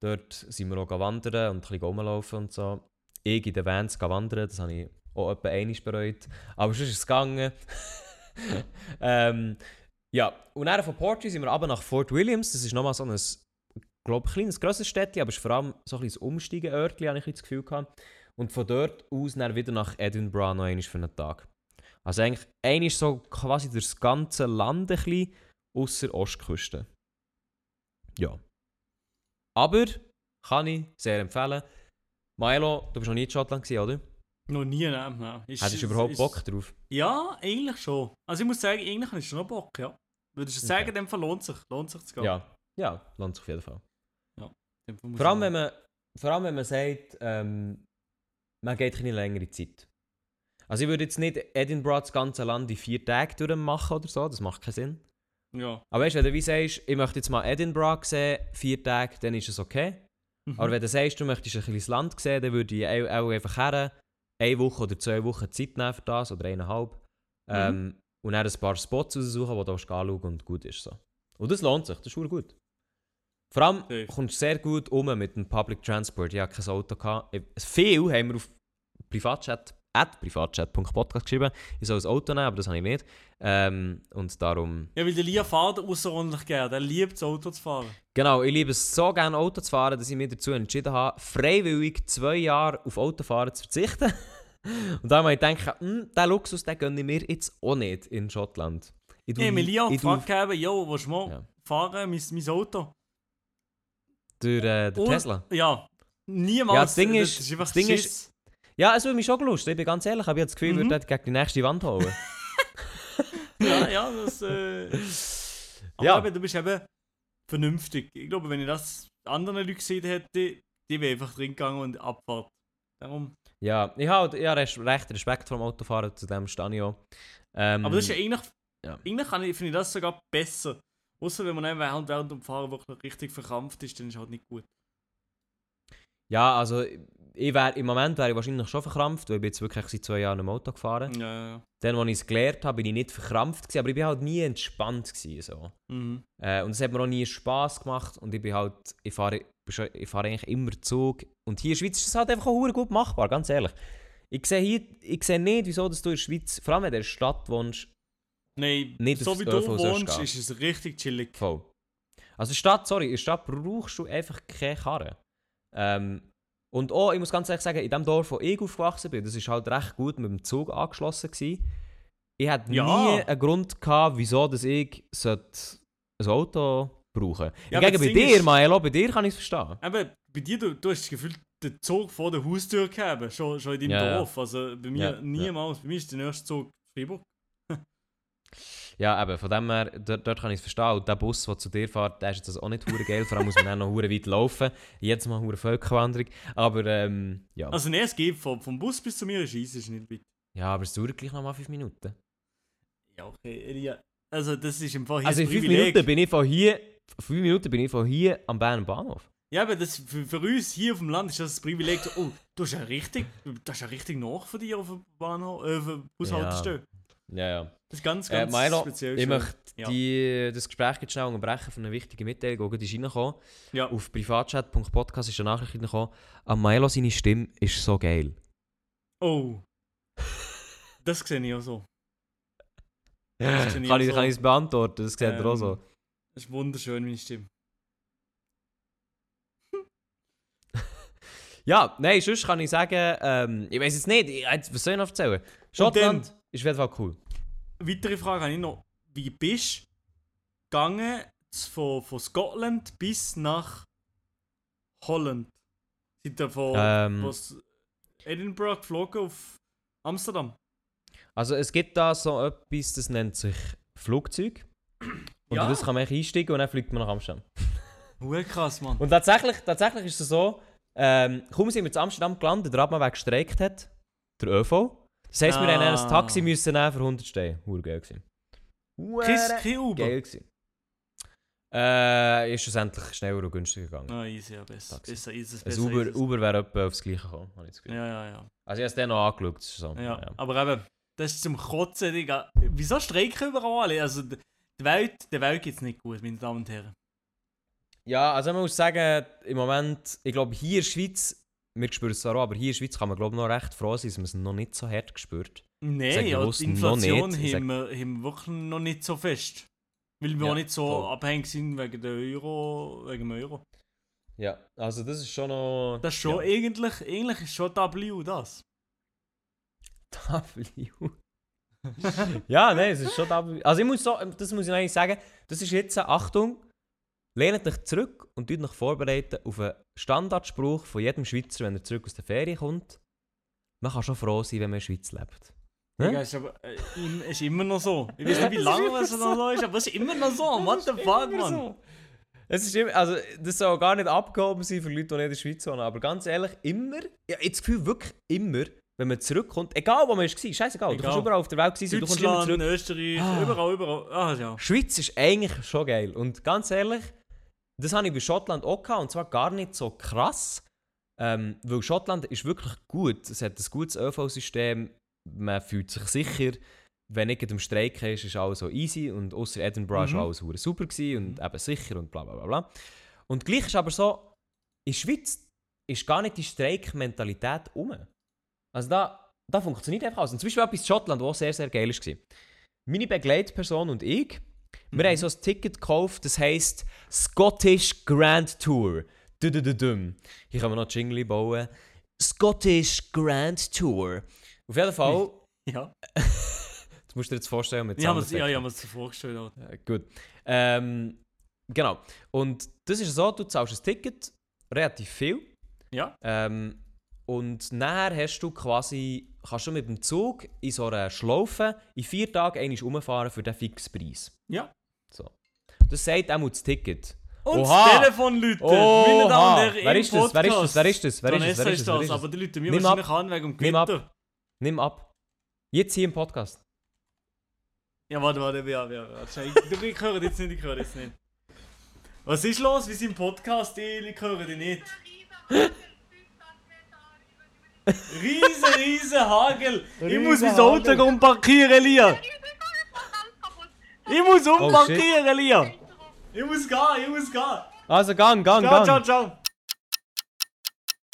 Dort sind wir auch wandern und ein bisschen rumlaufen und so. Ich in den Vans wandern, das habe ich auch etwa einmal bereut. Aber sonst ist es gegangen. ähm, ja, und dann von Portree sind wir aber nach Fort Williams. Das ist nochmal so ein, glaube kleines, grosses Städtchen, aber es ist vor allem so ein bisschen ein Umsteigen-Örtchen, habe ich das Gefühl gehabt. Und von dort aus dann wieder nach Edinburgh noch einmal für einen Tag. Also eigentlich einmal so quasi durchs ganze Land ein bisschen, ausser Ostküste. Ja. Aber kann ich sehr empfehlen. Milo, du bist noch nie in Schottland gewesen, oder? Noch nie, nein. nein. Hättest du überhaupt ist- Bock drauf? Ja, eigentlich schon. Also ich muss sagen, eigentlich habe ich schon noch Bock, ja. Würdest du sagen, Okay. in dem Fall lohnt sich, lohnt sich zu gehen? Ja. Ja, lohnt sich auf jeden Fall. Muss Vor allem, wenn man, vor allem, wenn man sagt, ähm, man geht eine längere Zeit. Also ich würde jetzt nicht Edinburgh das ganze Land in vier Tage durchmachen oder so, das macht keinen Sinn. Ja. Aber weißt du, wenn du wie sagst, ich möchte jetzt mal Edinburgh sehen, vier Tage, dann ist es okay. Mhm. Aber wenn du sagst, du möchtest ein kleines Land sehen, dann würde ich auch, auch einfach her, eine Woche oder zwei Wochen Zeit nehmen für das, oder eineinhalb. Ähm, und dann ein paar Spots raussuchen, die du anschauen und gut ist. So. Und das lohnt sich, das ist gut. Vor allem Safe. kommst du sehr gut um mit dem Public Transport. Ich hatte kein Auto. Gehabt. Viel haben wir auf Privatchat, at privatchat.podcast geschrieben. Ich soll ein Auto nehmen, aber das habe ich nicht. Ähm, und darum... Ja, weil der Lia fährt außerordentlich gerne. Der liebt das Auto zu fahren. Genau, ich liebe es so gerne Auto zu fahren, dass ich mich dazu entschieden habe, freiwillig zwei Jahre auf Autofahren zu verzichten. Und da habe ich gedacht, hm, diesen Luxus den gönne ich mir jetzt auch nicht in Schottland. Ich Ich habe mich Lia ich gefragt, jo, willst du mal Ja. fahren, mein, mein Auto? durch äh, den Und- Tesla. Ja. Niemals. Ja, das Ding ist- ist einfach das Ding ist-. Ja, es würde mich schon gelust. Ich bin ganz ehrlich, ich habe das Gefühl, ich Mhm. würde dort gegen die nächste Wand holen. Ja, ja, das. Äh... Aber Ja. eben, du bist eben vernünftig. Ich glaube, wenn ich das anderen Leuten gesehen hätte, die wären einfach drin gegangen und Abfahrt. Darum. ja, ich habe ja, recht Respekt vor dem Autofahren, zu dem stehe ich auch. Ähm, Aber das ist ja eigentlich. ja. Eigentlich kann ich, finde ich das sogar besser. Außer wenn man während, während dem Fahren wirklich richtig verkrampft ist, dann ist halt nicht gut. Ja, also ich wär, im Moment wäre ich wahrscheinlich schon verkrampft, weil ich bin jetzt wirklich seit zwei Jahren im Auto gefahren. Ja, ja. Dann, als ich es gelernt habe, bin ich nicht verkrampft, gewesen, aber ich bin halt nie entspannt. Gewesen, so. Mhm. Äh, und es hat mir auch nie Spass gemacht und ich bin halt, ich fahre, ich fahre eigentlich immer Zug. Und hier in der Schweiz ist es halt einfach auch gut machbar, ganz ehrlich. Ich sehe hier, ich sehe nicht, wieso dass du in der Schweiz, vor allem wenn du in der Stadt wohnst, Nein, Nicht so wie du ÖV wohnst, ist es richtig chillig. voll. Also in der Stadt, sorry, in der Stadt brauchst du einfach keine Karre. Ähm, und auch, ich muss ganz ehrlich sagen, in dem Dorf, wo ich aufgewachsen bin, das ist halt recht gut mit dem Zug angeschlossen gewesen. Ich hatte Ja. nie einen Grund gehabt, wieso dass ich ein Auto brauchen Ja, aber Hingegen das bei dir, ist- Milo, bei dir kann ich es verstehen. Eben, bei dir, du, du hast das Gefühl, den Zug vor der Haustür gehabt, schon, schon in deinem Ja. Dorf. Also bei mir niemals. Bei mir ist der nächste Zug Freiburg. Ja, eben, von dem her, dort, dort kann ich es verstehen. Und der Bus, der zu dir fährt, der ist jetzt also auch nicht hure geil. Vor allem muss man dann noch hure weit laufen. Jetzt mal hure Völkerwanderung. Aber ähm, ja. Also nein, es geht vom, vom Bus bis zu mir ist easy, ist nicht weit. ja, aber es dauert gleich noch mal fünf Minuten. Ja, okay. Elia. Also das ist im Fall hier Also in das fünf Privileg. Minuten bin ich von hier, fünf Minuten bin ich von hier am Berner Bahnhof. Ja, aber das, für, für uns hier auf dem Land ist das das Privileg, so, oh, du hast ja richtig, du hast ja richtig nach von dir auf dem Bahnhof, äh, auf der Bushaltestelle. Ja, ja. Das ist ganz, Äh, ganz Milo, speziell. ich möchte Ja. die, das Gespräch jetzt schnell unterbrechen von einer wichtigen Mitteilung, die gerade ist reingekommen. Ja. Auf privatchat.podcast ist eine Nachricht reingekommen. An Milo seine Stimme ist so geil. Oh. Das sehe ich auch so. kann, sehe ich, ich kann ich so. es beantworten? Das sieht er auch Ähm, so. Das ist wunderschön, meine Stimme. Ja, nein, sonst kann ich sagen, ähm, ich weiß jetzt nicht, ich, was soll ich noch erzählen? Schottland ist auf jeden Fall cool. Weitere Frage habe ich noch. Wie bist du gegangen von, von Scotland bis nach Holland? Seid ihr von Ähm. Edinburgh geflogen auf Amsterdam? Also es gibt da so etwas, das nennt sich Flugzeug. Und Ja. das kann man einsteigen und dann fliegt man nach Amsterdam. Hure krass, Mann. Und tatsächlich, tatsächlich ist es so, ähm, kaum sind wir in Amsterdam gelandet, der Radmann gestreikt hat, der ÖV. Das heisst, wir Ah. haben ein Taxi müssen nehmen für 100 Steine. Hure geil gewesen. Kein, Uber. geil gewesen. Äh, ist schlussendlich schneller und günstiger gegangen. Ah, easy, ja, besser. Besser, easy, Ein besser. Uber, easy. Uber wäre etwa aufs Gleiche gekommen, habe ich das Gefühl. Ja, ja, ja. Also ich habe es dann noch angeschaut. das ist So. Ja, aber eben, das ist zum Kotzen, Digga. Wieso streiken überall alle? Also, die Welt, der Welt geht's nicht gut, meine Damen und Herren. Ja, also man muss sagen, im Moment, ich glaube hier in der Schweiz, wir spüren es auch, aber hier in der Schweiz kann man glaube ich noch recht froh sein, dass man es noch nicht so hart gespürt. Nein, ja, die Inflation haben wir, haben wir wirklich noch nicht so fest. Weil wir Ja, auch nicht so voll. abhängig sind wegen der Euro, wegen dem Euro. Ja, also das ist schon noch... Das ist schon Ja. eigentlich, eigentlich ist schon W das. W. ja, nein, es ist schon W. Also ich muss so, das muss ich eigentlich sagen, das ist jetzt, Achtung, lehnt euch zurück und euch vorbereiten auf einen Standardspruch von jedem Schweizer, wenn er zurück aus der Ferien kommt. Man kann schon froh sein, wenn man in der Schweiz lebt. Hä? Digga, ist aber äh, ist immer noch so. Ich weiß nicht, wie lange es noch so ist, aber es ist immer noch so. What the fuck, so. Es ist immer, also das soll gar nicht abgehoben sein für Leute, die nicht in der Schweiz wohnen, aber ganz ehrlich, immer, ja, ich das Gefühl, wirklich immer, wenn man zurückkommt, egal wo man war, scheißegal, du Egal. kannst überall auf der Welt sein, du kommst immer Deutschland, zurück. Österreich, Ah. überall, überall. Ah, ja. Schweiz ist eigentlich schon geil und ganz ehrlich, das habe ich bei Schottland auch gehabt und zwar gar nicht so krass, ähm, weil Schottland ist wirklich gut, es hat ein gutes ÖV-System, man fühlt sich sicher, wenn nicht im Streik ist, ist alles so easy und außer Edinburgh Mhm. war alles super gewesen und eben sicher und bla bla bla bla. Und gleich ist aber so, in der Schweiz ist gar nicht die Streikmentalität um. Also da, da funktioniert einfach alles. Und zum Beispiel etwas in Schottland, was sehr, sehr geil war. Meine Begleitperson und ich, wir Mhm. haben so ein Ticket gekauft, das heisst Scottish Grand Tour. Dudududum. Hier können wir noch Jingle bauen. Scottish Grand Tour. Auf jeden Fall, Ja, das musst du dir jetzt vorstellen mit ich habe mir Soundeffekten. ja, ich hab mir's so vorgestellt. Alter. Ja, gut. Ähm, genau. Und das ist so, du zahlst ein Ticket, relativ viel. Ja. Ähm, und nachher hast du quasi, kannst du mit dem Zug in so einer Schlaufe in vier Tagen einmal rumfahren für den Fixpreis. Ja. So. Das sagt auch das Ticket. Und Oha! das Telefon läutet. Meine Damen und Oha! Herren, Wer ist das? Wer ist das? Wer ist das? Wer ist das? Wer ist das? Aber die Leute mir Nimm wahrscheinlich an wegen dem Nimm ab. Gewitter. Nimm ab. Jetzt hier im Podcast. Ja, warte, warte, ja, ja, ja. Ich, höre jetzt nicht, ich höre jetzt nicht. Was ist los? Wir sind im Podcast, ich, höre dich nicht. Riese, riese Hagel. Ich muss mein Auto Hagel. umparkieren, Lia. Ich muss Oh, umparkieren, Lia. Ich muss gehen, ich muss gehen. Also, gang, gang, Ciao, gang. ciao, ciao.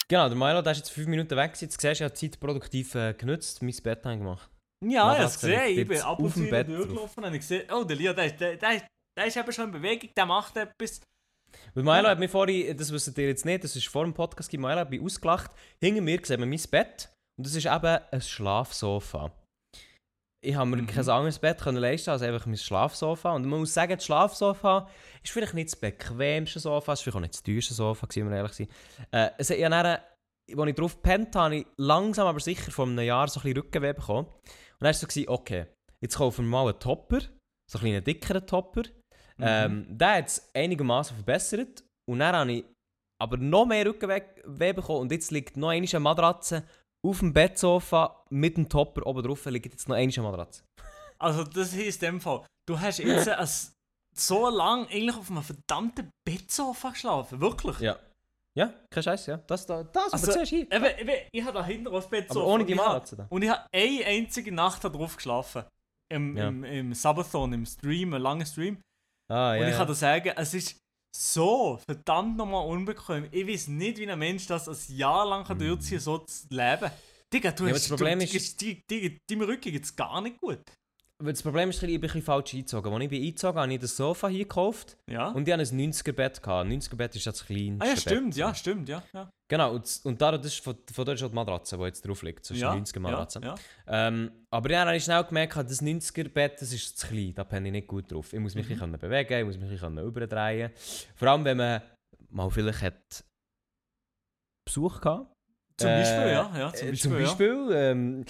Genau, der Milo, der ist jetzt fünf Minuten weg. Jetzt siehst du, ich habe die Zeit produktiv äh, genutzt, mein Bett habe ich gemacht. Ja, ich habe Matratze gesehen, ich bin ab und auf zu durchgelaufen und ich gesehen, oh, der Lia, der, ist- der, der, ist- der ist eben schon in Bewegung, der macht etwas. Weil Milo hat mir vorhin, das wisst ihr jetzt nicht, das ist vor dem Podcast, Milo hat mich ausgelacht. Hinter mir sieht man mein Bett und das ist eben ein Schlafsofa. Ich habe mir Mhm. kein anderes Bett können leisten als einfach mein Schlafsofa. Und man muss sagen, das Schlafsofa ist vielleicht nicht das bequemste Sofa, es ist vielleicht auch nicht das teuerste Sofa, wenn wir ehrlich sind. Äh, ja dann, als ich drauf gepennt habe, habe ich langsam aber sicher vor einem Jahr so ein bisschen Rückenweh bekommen. Und dann war es so, okay, jetzt kaufen wir mal einen Topper, so einen kleinen dickeren Topper. Mhm. Ähm, der hat es einigermaßen verbessert. Und dann habe ich aber noch mehr Rückenweh weh bekommen. Und jetzt liegt noch eine Matratze auf dem Bettsofa mit dem Topper oben drauf. Liegt jetzt noch eine Matratze. Also, das heisst in dem Fall, du hast jetzt ein, so lange eigentlich auf einem verdammten Bettsofa geschlafen. Wirklich. Ja. Ja, kein Scheiß, ja. Das da, das, Also, aber hier. Eben, eben, ich habe da hinten auf das Bettsofa. Aber ohne die Matratze da. Und ich habe eine einzige Nacht da drauf geschlafen. im, Ja. im, im Subathon, im Stream, einen langen Stream. Ah, Und ich kann dir sagen, es ist so verdammt nochmal unbequem. Ich weiß nicht, wie ein Mensch das ein Jahr lang kann durchziehen kann, so zu leben. Digga, du Ja, hast das Problem du, ist- die, die, deinem Rücken geht es gar nicht gut. Weil Das Problem ist, ich bin ein bisschen falsch eingezogen. Als ich bin eingezogen habe, habe ich das Sofa hier gekauft Ja. und ich hatte ein 90er-Bett. gehabt. Ein 90er-Bett ist das kleinste ah ja, stimmt, Bett. ja, stimmt, ja. ja. Genau, und, und da, das ist von, von dort ist auch die Matratze, die jetzt drauf liegt. Das ist ja, eine 90er-Matratze. Ja, ja. Ähm, aber dann habe ich schnell gemerkt, das 90er-Bett das ist zu klein, da penne ich nicht gut drauf. Ich muss mich Mhm. ein bewegen, ich muss mich ein überdrehen. Vor allem, wenn man mal vielleicht hat Besuch gehabt. Zum Äh, Beispiel, ja. ja zum äh, Beispiel, zum Beispiel ähm,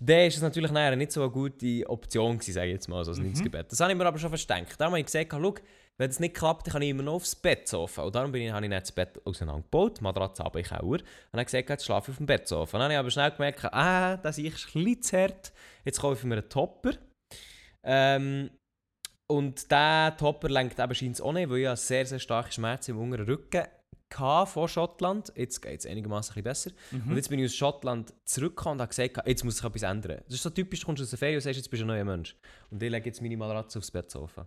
dann ist es natürlich nachher nicht so eine gute Option gewesen, sage ich jetzt mal, so ein Mhm. 90er-Bett. Das habe ich mir aber schon versteckt. Darum habe ich gesagt, schau, wenn es nicht klappt, dann kann ich immer noch aufs Bettsofa. Und darum bin ich, habe ich dann das Bett auseinandergebaut, Matratze in den Keller. Und dann gesagt, jetzt schlafe ich auf dem Bettsofa. Dann habe ich aber schnell gemerkt, ah, das ist ein bisschen zu hart. Jetzt kaufe ich mir einen Topper. Ähm, und der Topper lenkt eben scheint auch nicht, weil ich habe sehr, sehr starke Schmerzen im unteren Rücken hatte von Schottland. Jetzt geht es einigermaßen ein besser. Mhm. Und jetzt bin ich aus Schottland zurückgekommen und habe gesagt, jetzt muss sich etwas ändern. Das ist so typisch, du kommst aus der Ferien und sagst, jetzt bist du ein neuer Mensch. Und ich lege jetzt meine Matratze aufs Bettsofa.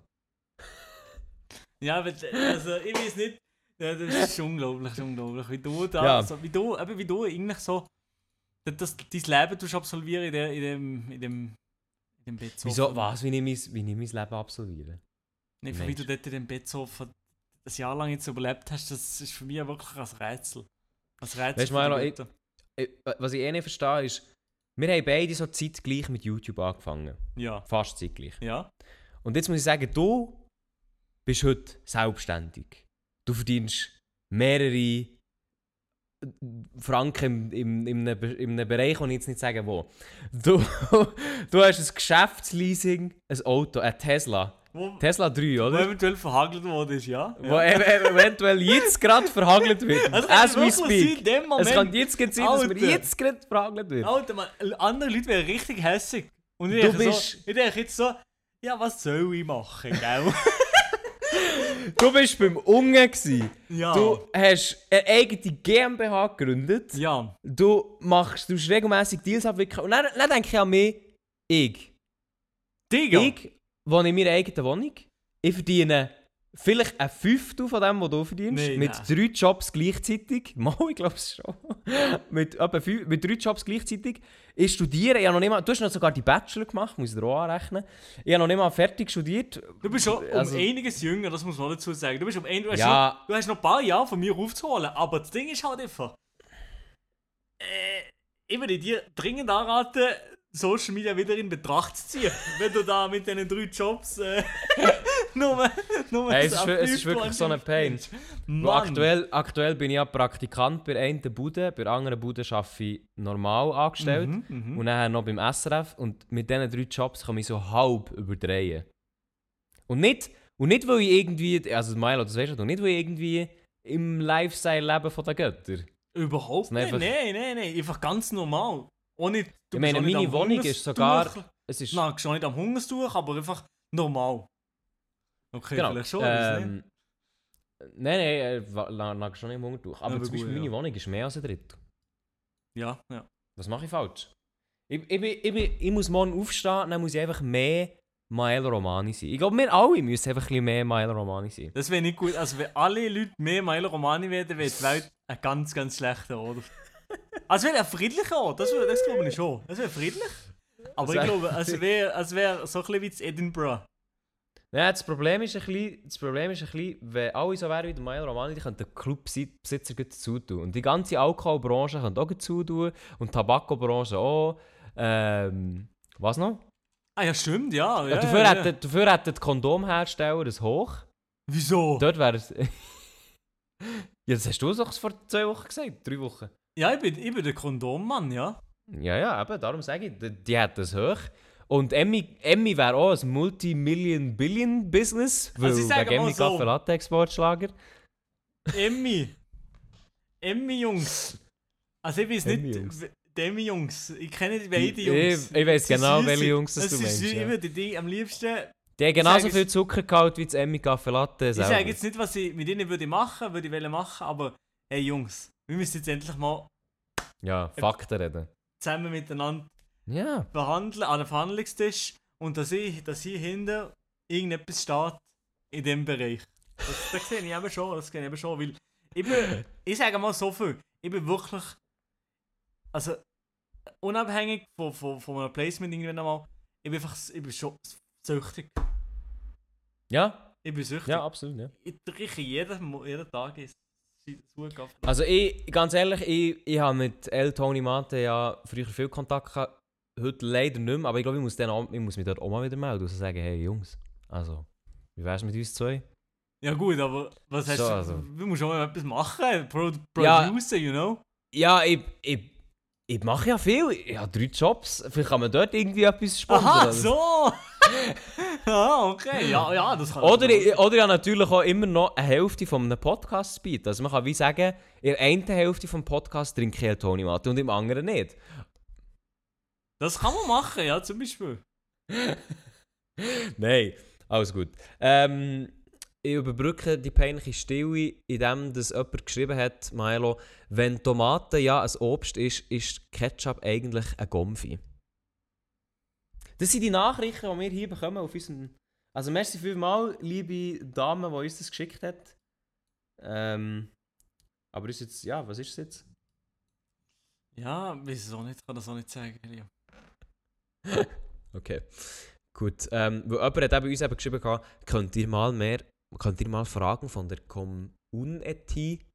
Ja, aber, also ich weiß nicht. Ja, das ist unglaublich, das ist unglaublich. Wie du da, Ja. so, wie du, eben wie du eigentlich so das, dein Leben tust absolvieren in, der, in dem, in dem, in dem Bettsofa. Wieso, was, wie ich mein, wie ich mein Leben absolviere? Nicht, wie du dort in dem Bettsofa ein Jahr lang jetzt überlebt hast, das ist für mich wirklich ein Rätsel. Ein Rätsel. Weißt Milo, ich-. Ich- Was ich eh nicht verstehe, ist, wir haben beide so zeitgleich mit YouTube angefangen. Ja. Fast zeitgleich. Ja. Und jetzt muss ich sagen, du bist heute selbstständig. Du verdienst mehrere Franken im, im, in, einem, Be- in einem Bereich, den ich jetzt nicht sagen wo. Du, du hast ein Geschäftsleasing, ein Auto, ein Tesla. Wo, Tesla 3, wo oder? eventuell verhagelt worden ist, ja. Wo ev eventuell jetzt gerade verhagelt wird. Also, As we sein, speak. in dem Moment, Es kann jetzt sein, dass Alter. wir jetzt gerade verhagelt wird. Alter, man, andere Leute wären richtig hässig. Und ich Du denke, bist- so, ich denke jetzt so, ja, was soll ich machen, gell? Du bist beim Unge gsi. ja. Du hast eine eigene GmbH gegründet. ja. Du machst, du regelmäßig Deals abwickeln. Und dann, dann denke ich an mich, ich. Digga. Ich wohne in meiner eigenen Wohnung. Ich verdiene vielleicht ein Fünftel von dem, was du verdienst. Nein, mit nein. drei Jobs gleichzeitig. Mal, ich glaube es schon. mit, etwa fünf, mit drei Jobs gleichzeitig. Ich studiere. Ich noch nicht mal, du hast noch sogar die Bachelor gemacht, muss ich dir auch anrechnen. Ich habe noch nicht mal fertig studiert. Du bist schon Also- um einiges jünger, das muss man dazu sagen. Du bist um ein, du hast, Ja. noch, du hast noch ein paar Jahre von mir aufzuholen, aber das Ding ist halt einfach. Äh, ich würde dir dringend anraten, Social Media wieder in Betracht zu ziehen, wenn du da mit diesen drei Jobs äh, nur, nur Hey, es ist es ist wirklich so eine Pain. Aktuell, aktuell bin ich ja Praktikant bei einer Bude, bei der anderen Bude arbeite ich normal angestellt. Mhm, mhm. Und dann noch beim SRF. Und mit diesen drei Jobs kann ich so halb überdrehen. Und nicht, und nicht weil ich irgendwie, also Milo, das weißt du, nicht weil ich irgendwie im Lifestyle lebe von den Göttern. Überhaupt nicht. Nein, nein, nein. Einfach ganz normal. Ohne, Ich meine, meine am Wohnung ist sogar-. Es ist, Nein, schon nicht am Hungerstuch, aber einfach normal. Okay, genau, vielleicht schon. ähm, Nein, nein, äh, lag schon nicht im Hungertuch. Aber Aber zum Beispiel gut, meine ja. Wohnung ist mehr als ein Drittel. Ja, ja. Was mache ich falsch? Ich, ich, ich, bin- ich muss morgen aufstehen, dann muss ich einfach mehr Mael Romani sein. Ich glaube, wir alle müssen einfach ein bisschen mehr Mael Romani sein. Das wäre nicht gut. Also, wenn alle Leute mehr Meiler Romani werden, wäre die Welt ein ganz, ganz schlechter Ort. Also, wäre ein friedlicher Ort. Das, wär- das glaube ich schon. Das wäre friedlich. Aber ich Also- glaube, es wäre es wär so ein bisschen wie das Edinburgh. Ja, das Problem ist ein bisschen, das Problem ist ein bisschen wenn alle so wären wie der Mael Romani, die könnten den Clubbesitzer zutun. Und die ganze Alkoholbranche könnte auch zutun. Und die Tabakobranche auch. Ähm, was noch? Ah, ja, stimmt, ja. ja, Ja, dafür, ja, hätten, dafür hätten die Kondomhersteller ein Hoch. Wieso? Dort wäre es... ja, das hast du doch vor zwei Wochen gesagt, drei Wochen. Ja, ich bin, ich bin der Kondommann, ja. Ja, ja, eben, darum sage ich, die, die hat das hoch. Und Emmy, Emmy wäre auch ein Multi-Million-Billion-Business, weil Also ich wegen Emmy so. Kaffee Latte Exportschlager. Emmy. Emmy Jungs. Also ich weiß Emmy nicht, Jungs. w- die Emmy Jungs. Ich kenne die beide Ich, Jungs. ich weiß Sie genau, welche sind. Jungs das du meinst. süß. Ich Ja. würde die am liebsten... Die haben genauso viel Zuckergehalt wie das Emmy Kaffee Latte Ich sage jetzt nicht, was ich mit ihnen würde machen, würde ich wollen machen, aber hey Jungs, wir müssen jetzt endlich mal Ja, Fakten reden. zusammen miteinander Ja. verhandeln, an den Verhandlungstisch und dass, ich, dass hier hinten irgendetwas steht in dem Bereich. Das, das sehe ich eben schon, das sehe ich eben schon, weil ich bin, ich sage mal so viel, ich bin wirklich, also unabhängig von, von, von einem Placement irgendwann einmal, ich bin einfach, ich bin schon süchtig. Ja, Ich bin süchtig. ja, absolut, ja. Ich trinke jeden, jeden Tag ist. Also ich, ganz ehrlich, ich, ich habe mit El Tony Mate ja früher viel Kontakt gehabt, heute leider nicht mehr, aber ich glaube, ich muss, dann auch, ich muss mich dort auch mal wieder melden und sagen, hey Jungs, also, wie wär's mit uns zwei? Ja gut, aber was hast So, du? also. Du musst auch mal etwas machen. Pro, Ja. producer, you know? Ja, ich, ich, ich mache ja viel, ich habe drei Jobs, vielleicht kann man dort irgendwie etwas sponsern. Aha, so! ah, okay. Ja, ja, das kann Oder, ich- oder ja natürlich auch immer noch eine Hälfte von einem Podcast bieten. Also man kann wie sagen, in der einen Hälfte vom Podcast trinke ich El Tony Mate und im anderen nicht. Das kann man machen, ja, zum Beispiel. Nein, alles gut. Ähm, ich überbrücke die peinliche Stille, indem das jemand geschrieben hat, Milo, wenn Tomate ja ein Obst ist, ist Ketchup eigentlich ein Gomfi. Das sind die Nachrichten, die wir hier bekommen auf unserem... Also merci vielmals, liebe Dame, die uns das geschickt hat. Ähm, aber ist jetzt... Ja, was ist es jetzt? Ja, wieso nicht? Ich kann das auch nicht sagen, Elia. Okay. Gut. Ähm, weil jemand hat eben uns eben geschrieben, gehabt, könnt ihr mal mehr, könnt ihr mal Fragen von der Community,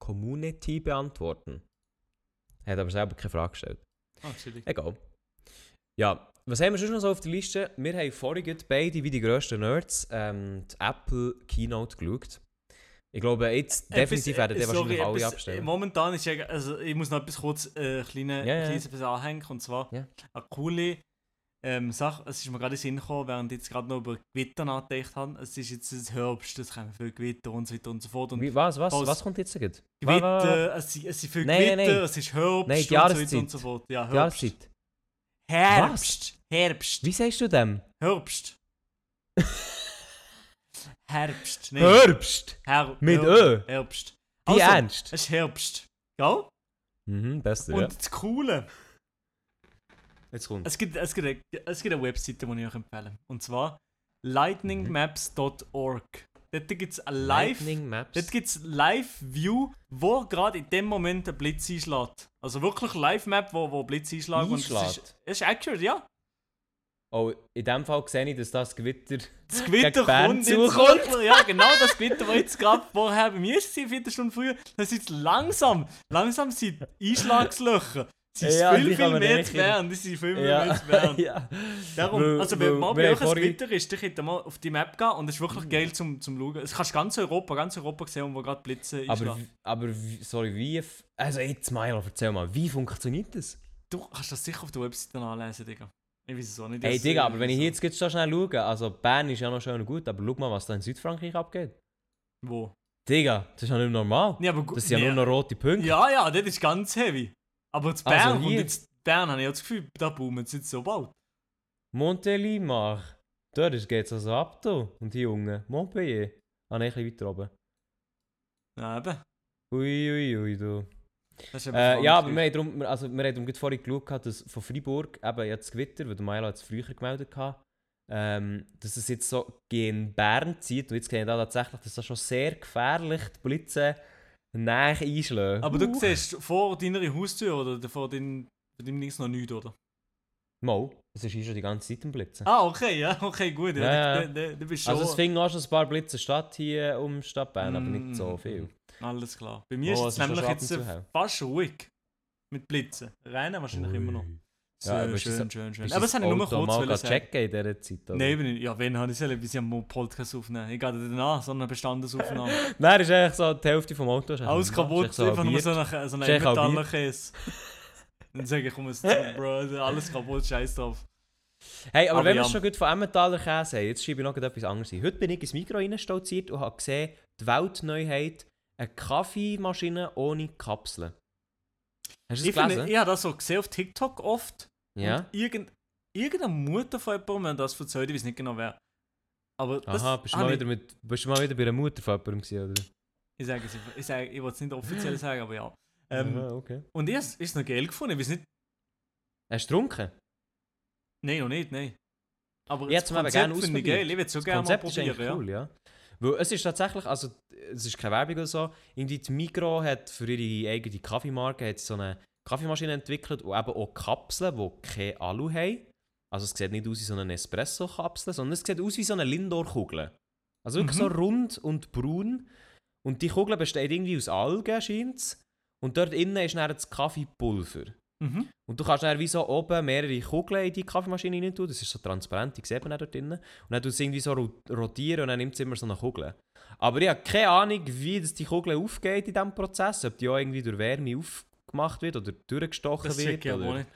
Community beantworten? Er hat aber selber keine Frage gestellt. Ah, chillig. Egal. Ja, was haben wir schon noch so auf der Liste? Wir haben vorhin beide, wie die grössten Nerds, ähm, die Apple Keynote geschaut. Ich glaube, jetzt definitiv werden die äh, wahrscheinlich alle etwas- abstellen. Momentan ist ja, also ich muss noch etwas kurz äh, kleine, Ja, ja. kleines anhängen und zwar Ja. eine coole ähm, Sache, es ist mir gerade in Sinn gekommen, während ich jetzt gerade noch über Gewitter nachgedacht habe. Es ist jetzt das Herbst, es kommen viele Gewitter und so weiter und so fort. Und Wie, was, was, was kommt jetzt gerade? Gewitter, es, sind- es sind viele Nein, Gewitter, nein, es ist Herbst Nein, die und so weiter und so fort. Ja, Herbst. Jahreszeit. Herbst. Herbst. Wie sagst du dem? Herbst. Herbst. Nein. Herbst! Her Mit Her Ö. Herbst. Die Also, ernst? Es ist Herbst. Gell? Mhm, beste, Und ja. das Coole, Jetzt kommt. es gibt, es, gibt eine, es gibt eine Webseite, die ich euch empfehle. Und zwar lightningmaps.org. Dort gibt es Live... Dort es Live-View, wo gerade in dem Moment ein Blitz einschlägt. Also wirklich Live-Map, wo, wo Blitz einschlägt. Und es ist, Einschlägt? ist accurate, ja. Oh, in dem Fall sehe ich, dass das Gewitter. Das Gewitter kommt wirklich, ja genau das Gewitter, das jetzt gerade vorher bei mir war, eine Viertelstunde früher, das ist jetzt langsam, langsam sind Einschlagslöcher, sie sind Ja, viel, viel man mehr zu werden, die sind viel, Ja, mehr zu werden. ja. Darum, Weil- also wenn mal haben euch ein Gewitter ist, dann könnt ihr mal auf die Map gehen und es ist wirklich geil zum, zum Schauen. Es kannst ganz Europa, ganz Europa sehen, wo gerade Blitze Aber, wie- aber sorry, wie. Also jetzt, Milo, erzähl mal, wie funktioniert das? Du kannst das sicher auf der Webseite nachlesen, Digga. Ich weiß es auch nicht. Ey, das- Digga, aber wenn ich jetzt so schnell schaue, also Bern ist ja noch schön und gut, aber schau mal, was da in Südfrankreich abgeht. Wo? Digga, das ist ja nicht normal. Ja, aber Das sind ja nee, nur noch rote Punkte. Ja, ja, das ist ganz heavy. Aber zu Also Bern, und hier- jetzt Bern habe ich das Gefühl, da boomen sie jetzt so bald. Montélimar. Dort geht es also ab, du. Und die Jungen. Montpellier. Ah, nein, ein bisschen weiter oben. Ja, eben. Ui, ui, ui, du. Äh, ja, aber wir haben darum, also wir haben darum vorhin geschaut, dass von Freiburg eben jetzt Gewitter, weil der Milo hat es früher gemeldet hatte, ähm, dass es jetzt so gegen Bern zieht. Und jetzt sehen wir da tatsächlich, dass das schon sehr gefährlich die Blitze näher einschlagen. Aber du Uh. siehst vor deiner Haustür oder vor deinem, deinem Links noch nichts, oder? Mal, es ist schon die ganze Zeit am Blitzen. Ah, okay, ja, okay, gut. Ja, Ja, ja. Du, du, du bist schon. also es finden auch schon ein paar Blitze statt hier um Stadt Bern, aber nicht so Mm. viel. Alles klar. Bei mir Oh, ist es nämlich jetzt fast ruhig. Mit Blitzen. Rennen wahrscheinlich immer noch. Ja, aber Schön, schön, schön, schön. Aber habe ich nur kurz mal sagen. checken in dieser Zeit? Oder? Nein, ich, ja, wenn habe ich sollen, bis ich am Podcast aufnehmen. Ich gehe dann an, so eine Bestandesaufnahme. Nein, ist eigentlich so die Hälfte vom Auto. Alles kaputt, echt so einfach nur so einen so. Metallkäse. Dann sage ich, komm zurück, Bro, alles kaputt, scheiß drauf. Hey, aber, Aber wenn wir ja. schon gut von Emmentaler Käse haben, jetzt schreibe ich noch etwas anderes ein. Heute bin ich ins Mikro reinstolziert und habe gesehen, die Weltneuheit, eine Kaffeemaschine ohne Kapseln. Hast du Ich, das finde, gelesen? ich habe das so gesehen auf TikTok oft. Ja. Und irgend, irgendeine Mutter von jemandem hat das erzählt, ich weiß nicht genau wer. Aber das Aha, bist du, mal wieder mit, bist du mal wieder bei einer Mutter von jemandem gewesen, oder? ich sage es, ich, sage, ich will es nicht offiziell sagen, aber ja. Ähm, Aha, okay. Und ich habe es noch geil gefunden, ich weiß nicht, Hast du getrunken? nein, noch nicht, nein. Aber Ich mir eben gerne finde ich geil. Ich würde es so Das gerne mal Konzept ist probieren. cool, ja. Weil es ist tatsächlich, also es ist keine Werbung oder so, irgendwie die Migros hat für ihre eigene Kaffeemarke hat so eine Kaffeemaschine entwickelt und eben auch Kapseln, die keine Alu haben. Also es sieht nicht aus wie so eine Espresso-Kapsel, sondern es sieht aus wie so eine Lindor-Kugel. Also wirklich Mhm. so rund und braun. Und die Kugel besteht irgendwie aus Algen, scheint Und dort innen ist dann das Kaffeepulver. Mhm. Und du kannst dann wie so oben mehrere Kugeln in die Kaffeemaschine rein tun. Das ist so transparent, die sieht man dort drinnen. Und dann tut es irgendwie so ro- rotieren und dann nimmt es immer so eine Kugel. Aber ich habe keine Ahnung, wie das die Kugel aufgeht in diesem Prozess. Ob die auch irgendwie durch Wärme aufgemacht wird oder durchgestochen Das wird. oder- nicht.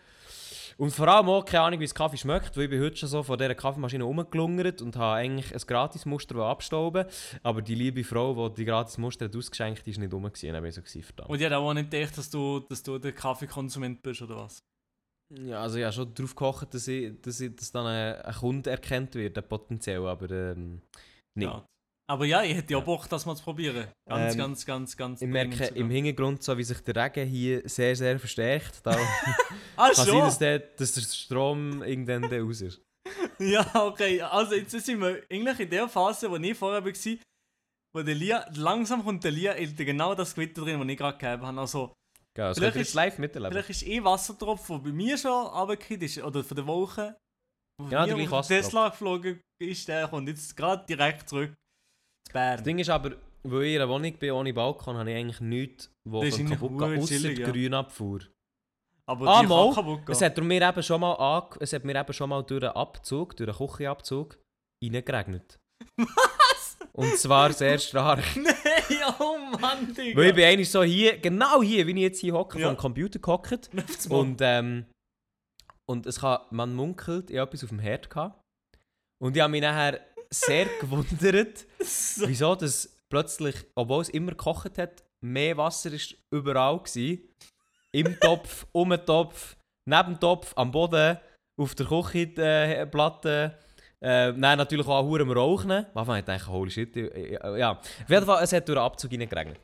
Und vor allem auch keine Ahnung, wie das Kaffee schmeckt, weil ich bin heute schon so von dieser Kaffeemaschine rumgelungert und habe eigentlich ein Gratismuster abstauben Aber die liebe Frau, die die Gratismuster hat ausgeschenkt hat, ist nicht rum gewesen. Dann so gewesen, verdammt. Und ich hätte auch nicht gedacht, dass du, dass du der Kaffeekonsument bist, oder was? Ja, also ich habe schon darauf gehofft, dass, ich, dass, ich, dass dann ein, ein Kunde erkannt wird, ein potenziell, aber ähm, nicht. Ja. Aber ja, ich hätte ja Ja. Bock, das mal zu probieren. Ganz, Ähm, ganz, ganz, ganz Ich merke sogar. im Hintergrund, so wie sich der Regen hier sehr, sehr verstärkt. Da Ah, kann sein, dass der, dass der Strom irgendwann raus ist. Ja, okay. Also jetzt sind wir eigentlich in der Phase, wo ich vorher war, wo der Lia, langsam kommt der Lia in genau das Gewitter drin, das ich gerade gegeben habe. Also Geil, das Vielleicht ist- live miterleben. vielleicht ist eh Wassertropfen, der bei mir schon runtergefallen ist, oder von der Woche, wo Ja, der mir Wassertropfen. Tesla geflogen ist, der kommt jetzt gerade direkt zurück zu Bern. Das Ding ist aber, weil ich in einer Wohnung bin ohne Balkon, habe ich eigentlich nichts, wo Das kaputt chillig, die ja. Grünabfuhr. Aber Ah, die mal. kann kaputt gehen. Es hat mir eben schon mal, ange es hat mir eben schon mal durch einen Abzug, durch einen Küchenabzug, reingeregnet. Was? Und zwar sehr stark. Nein, oh Mann, Digga. Weil ich bin eigentlich so hier, genau hier, wie ich jetzt hier hocke, Ja. vom Computer gehockt. Und, Und, ähm, und es kann, man munkelt, ich habe etwas auf dem Herd gehabt. Und ich habe mich nachher sehr gewundert, so, wieso das plötzlich, obwohl es immer gekocht hat, mehr Wasser ist überall war. Im Topf, um den Topf, neben dem Topf, am Boden, auf der Küchenplatte. Äh, nein, natürlich auch am Rauchen. Am Anfang dachte ich, holy shit. äh, äh, Ja, auf jeden Fall, es hat durch den Abzug reingeregnet.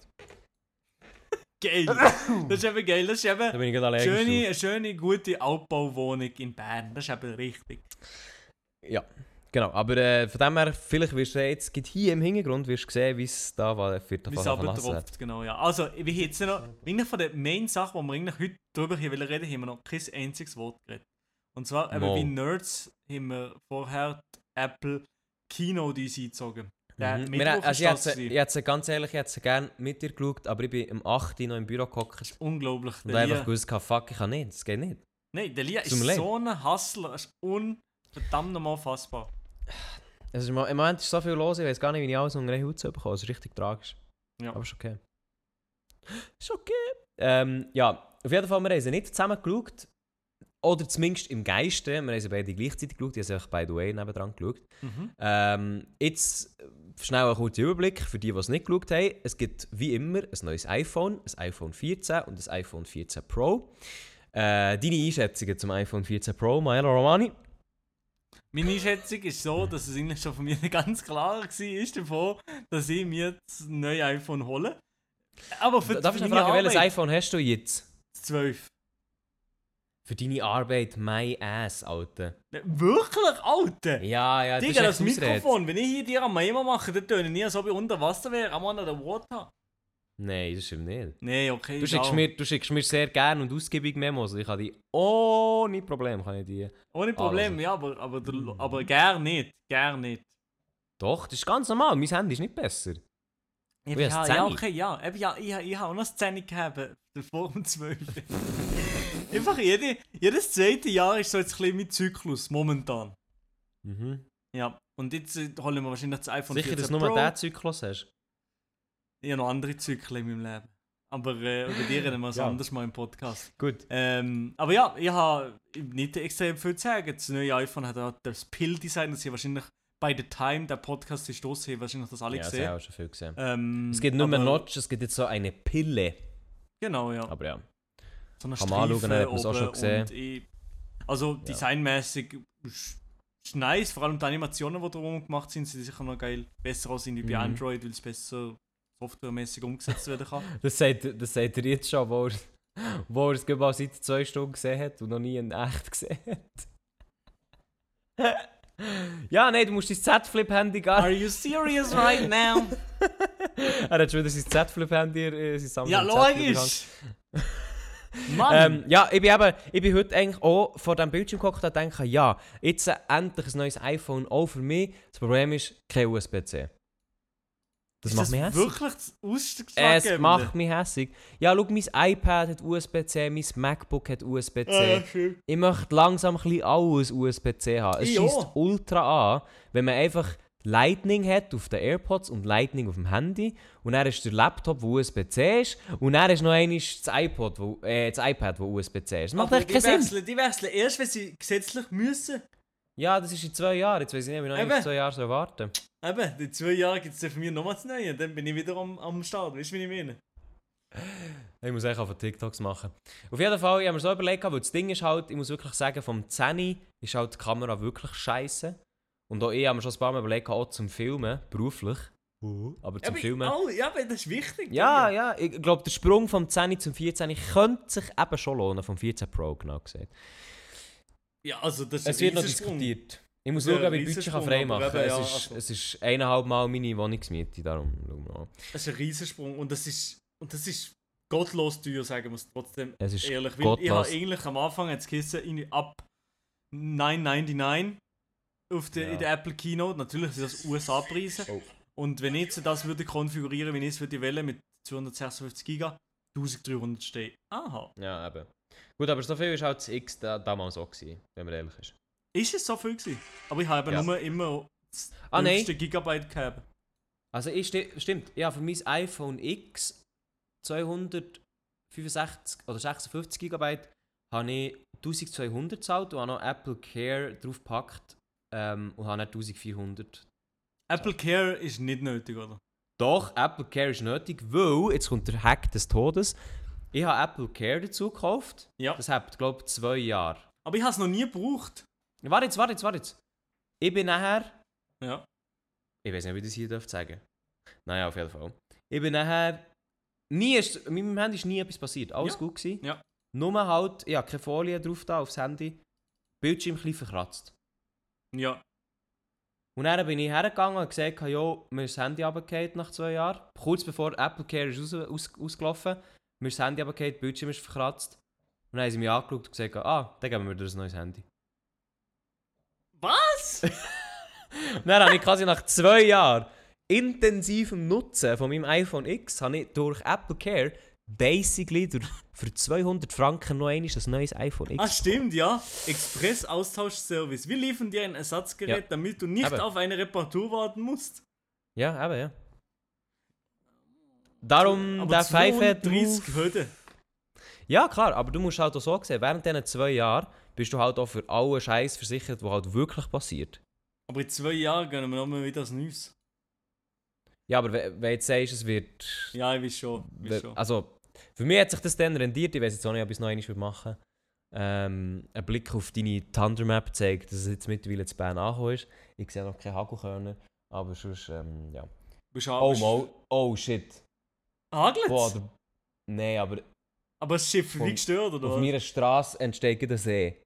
geil. Das ist eben geil. Das ist Da eben bin ich gerade schöne, eine schöne, gute Altbauwohnung in Bern. Das ist eben richtig. Ja, genau. Aber äh, von dem her, vielleicht wirst du jetzt gerade hier im Hintergrund wirst du sehen, wie es da war, für Wie es runtertropft, genau, ja. Also, wir jetzt noch, eigentlich von der Main-Sache, die wir eigentlich heute drüber hier wollen reden, haben wir noch kein einziges Wort geredet. Und zwar, eben Mal. wie Nerds, haben wir vorher die Apple uns eingezogen. Der Mhm. Mittwoch Wir, ist also ich das hätte, gewesen. ich hätte ganz ehrlich, ich hätte gerne mit dir geschaut, aber ich bin am 8. Uhr noch im Büro gehockt Unglaublich. und einfach gewusst, fuck, ich kann nicht, das geht nicht. nein, der Lia ist leid. so ein Hustler, das ist unverdammt nochmal fassbar. Ist, im Moment ist so viel los, ich weiß gar nicht, wie ich alles unter eine Haut zu bekommen. Es ist richtig tragisch. Ja. Aber ist okay. Ist okay. Ähm, ja, auf jeden Fall, wir haben sie nicht zusammen geschaut. Oder zumindest im Geiste. Wir haben sie beide gleichzeitig geschaut. Ich habe sie by the way nebendran geschaut. Mhm. Ähm, jetzt schnell ein kurzer Überblick für die, die es nicht geschaut haben. Es gibt wie immer ein neues iPhone, ein iPhone 14 und ein iPhone 14 Pro. Äh, deine Einschätzungen zum iPhone 14 Pro, Maelo Romani? Meine Einschätzung ist so, dass es eigentlich schon von mir ganz klar war davon, dass ich mir das neue iPhone hole. Aber für, Darf ich noch fragen, welches iPhone hast du jetzt? 12. Für deine Arbeit, my ass, Alter. Wirklich, Alter? Ja, ja, Digga, das das. Mikrofon, wenn ich hier dir am Memo mache, dann töne ich nie, als ob ich unter Wasser wäre, am Ende der Water. Nein, das stimmt nicht. Nee, okay. Du schickst, auch- mir, du schickst mir sehr gerne und ausgiebig Memos. Ich kann die ohne Problem kann ich die. Ohne Problem, ja, aber, aber, der, aber gern nicht. Gern nicht. Doch, das ist ganz normal. Mein Handy ist nicht besser. Ja, ja, eine ja, okay, ja. Eben, ja ich, ich habe auch noch Szene gehabt, vor dem 12. Einfach jede, jedes zweite Jahr ist so jetzt ein mein Zyklus, momentan. Mhm. Ja, und jetzt äh, holen wir wahrscheinlich das iPhone Sicher, 14 dass du nur diesen Zyklus hast. Ich habe noch andere Zyklen in meinem Leben. Aber äh, über die reden wir es Ja. anders mal im Podcast. Gut. Ähm, aber ja, ich habe nicht extrem viel zu sagen. Das neue iPhone hat auch das Pill-Design, das ich wahrscheinlich bei the time der Podcast ist los, haben wahrscheinlich das alle Ja, das gesehen. habe ich auch schon viel gesehen. Ähm, Es gibt nur mehr Notch, es gibt jetzt so eine Pille. Genau, ja. Aber ja. So eine Kann man anschauen, hat man es auch schon gesehen. Ich, also designmäßig ist nice, vor allem die Animationen, die drumherum gemacht sind, sind sicher noch geil. Besser als irgendwie bei Mhm. Android, weil es besser softwaremäßig umgesetzt werden kann. Das sagt, das sagt er jetzt schon, wo er, wo er es mal seit zwei Stunden gesehen hat und noch nie in echt gesehen hat. Ja, nein, du musst dein Z-Flip-Handy gar Are you serious right now? Er hat schon wieder sein Z-Flip-Handy, äh, sein Samsung ja, logisch. Mann! Ähm, ja, ich bin, eben, ich bin heute eigentlich auch vor dem Bildschirm geguckt und denke, ja, jetzt äh, endlich ein neues iPhone auch für mich. Das Problem ist, kein USB-C. Das ist macht das mich hässlich. wirklich das Ausschlaggebende? Es macht mich hässlich. Ja, schau, mein iPad hat USB-C, mein MacBook hat USB-C. Ah, schön. Ich möchte langsam ein bisschen alles USB-C haben. Es Ich schießt ultra an, wenn man einfach Lightning hat auf den AirPods und Lightning auf dem Handy. Und dann ist der Laptop, wo USB-C ist. Und dann ist noch einmal das, iPod, wo, äh, das iPad, wo USB-C ist. Das macht echt die keinen Sinn. die wechseln erst, wenn sie gesetzlich müssen. Ja, das ist in zwei Jahren. Jetzt weiß ich nicht, wie lange ich zwei Jahre soll warten Eben, in zwei Jahren gibt es dann für mich nochmal das Neue. Dann bin ich wieder am, am Start. Weißt du, wie ich meine? Ich muss echt auf TikToks machen. Auf jeden Fall, ich habe mir so überlegt, weil das Ding ist halt, ich muss wirklich sagen, vom 10 ist halt die Kamera wirklich scheiße. Und auch ich habe mir schon ein paar Mal überlegt, auch zum Filmen, beruflich. Aber zum Aber- Filmen. Oh, ja, aber das ist wichtig. Ja, ja, ich glaube, der Sprung vom 10 zum 14 könnte sich eben schon lohnen, vom 14 Pro genau gesagt. Ja, also das ist Es wird noch diskutiert. Ich muss schauen, ob ich Budget kann freimachen aber kann. Es, ist, also. es ist eineinhalb Mal meine Wohnungsmiete, darum schauen wir. Das ist ein Riesensprung und das ist, und das ist gottlos teuer, sagen wir es trotzdem Es ist ehrlich. Weil ich habe eigentlich am Anfang jetzt irgendwie ab 9,99 auf der, Ja. in der Apple Keynote. Natürlich sind das USA-Preise. Oh. Und wenn ich jetzt das würde konfigurieren, wie ich es würde wählen mit 256 GB, 1300 stehen. Aha. Ja, eben. Gut, aber so viel war halt das X da, damals auch, gewesen, wenn man ehrlich ist. Ist es so viel gewesen? Aber ich habe Ja. nur immer das Ah, höchste Gigabyte gehabt. Also ich sti stimmt, ja, für mein iPhone X 265 oder 56 GB habe ich 1200 gezahlt und habe noch Apple Care draufgepackt ähm, und habe nicht 1400. Apple Care ist nicht nötig, oder? Doch, Apple Care ist nötig, weil, jetzt kommt der Hack des Todes, ich habe Apple Care dazu gekauft. Ja. Das hat, glaube ich, zwei Jahre. Aber ich habe es noch nie gebraucht. Warte jetzt, warte jetzt, warte jetzt. Ich bin nachher Ja. Ich weiß nicht, ob ich das hier darf sagen Naja, auf jeden Fall. Ich bin nachher. Nie ist, mit meinem Handy ist nie etwas passiert. Alles Ja. gut gewesen. Ja. Nur halt, ich hatte keine Folie drauf da aufs Handy. Bildschirm ein bisschen verkratzt. Ja. Und dann bin ich hergegangen und gesagt, jo, mir ist das Handy runtergefallen nach zwei Jahren. Kurz bevor Apple Care ist raus, aus, ausgelaufen. Mir ist das Handy runtergefallen, Bildschirm ist verkratzt. Und dann haben sie mich angeschaut und gesagt, ah, dann geben wir dir ein neues Handy. Was? Und dann habe ich quasi nach zwei Jahren intensivem Nutzen von meinem iPhone X habe ich durch Apple Care basically durch, für 200 Franken noch einmal ein neues iPhone X. Ah, stimmt, ja. Express-Austauschservice. Wir liefern dir ein Ersatzgerät, Ja. damit du nicht Aber- auf eine Reparatur warten musst. Ja, eben, ja. Darum Aber der Pfeife 32 Hürden. Ja, klar, aber du musst halt auch so sehen, während diesen zwei Jahren bist du halt auch für alle Scheiß versichert, was halt wirklich passiert. Aber in zwei Jahren gehen wir nochmal wieder das Neues. Ja, aber wenn du jetzt sagst, es wird. Ja, ich weiß schon. Ich weiß schon. Also, für mich hat sich das dann rendiert. Ich weiß jetzt auch nicht, ob ich es noch einmal machen. Ähm, ein Blick auf deine Thunder Map zeigt, dass es jetzt mittlerweile zu Bern angekommen ist. Ich sehe noch keine Hagelkörner, aber sonst, ähm, ja. Bist Oh, mal, oh shit. Boah, der, nee, aber Aber das Schiff wie gestört, oder auf meiner Straße entsteht ein See.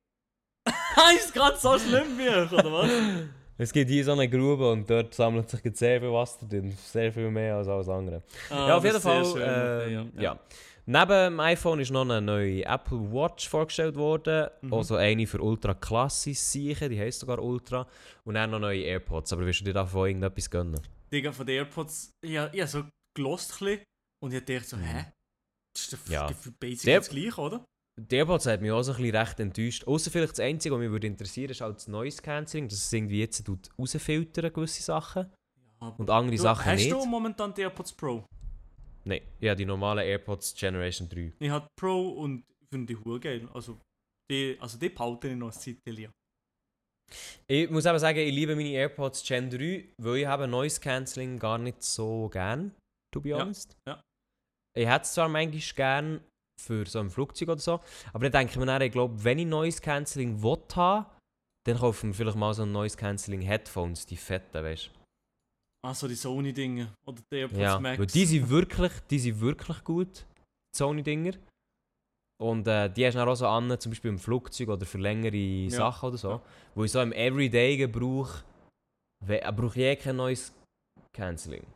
ist gerade so schlimm wie ich, oder was? Es gibt hier so eine Grube und dort sammelt sich sehr viel Wasser drin. Sehr viel mehr als alles andere. Ah, ja, auf jeden Fall. schön. ähm, ja. Neben dem iPhone ist noch eine neue Apple Watch vorgestellt worden. Mhm. Also eine für Ultra Klassis sicher, die heisst sogar Ultra. Und dann noch neue AirPods. Aber willst du dir davon irgendetwas gönnen? Digga, von den AirPods, ja, hab so gelost ein bisschen und ich dachte so, hä? Das ist doch Mhm. Ja. für basic Der- das gleiche, oder? Die AirPods hat mich auch so ein bisschen recht enttäuscht. Außer vielleicht das Einzige, was mich würde interessieren ist halt das Noise Cancelling. Dass es irgendwie jetzt tut rausfiltern, gewisse Sachen. aber Und andere du, Sachen hast nicht. du momentan die AirPods Pro? Nein, ja, die normalen AirPods Generation 3. Ich habe Pro und finde die hure geil. Also die, also die behalte ich noch Zeit lang. Ich muss aber sagen, ich liebe meine AirPods Gen 3, weil ich habe Noise Cancelling gar nicht so gern, to be Ja, honest. ja. Ich hätte es zwar manchmal gern für so ein Flugzeug oder so, aber dann denke ich mir dann, ich glaube, wenn ich Noise Cancelling will haben, dann kaufe ich mir vielleicht mal so ein Noise Cancelling Headphones, die fetten, weißt Also die Sony-Dinge oder die du? AirPods Ja, Max. weil die sind wirklich, die sind wirklich gut, die Sony-Dinger. Und äh, die hast du dann auch so an, zum Beispiel im Flugzeug oder für längere Sachen oder so. Ja. Wo ich so im Everyday-Gebrauch brauche ich eh kein neues Canceling.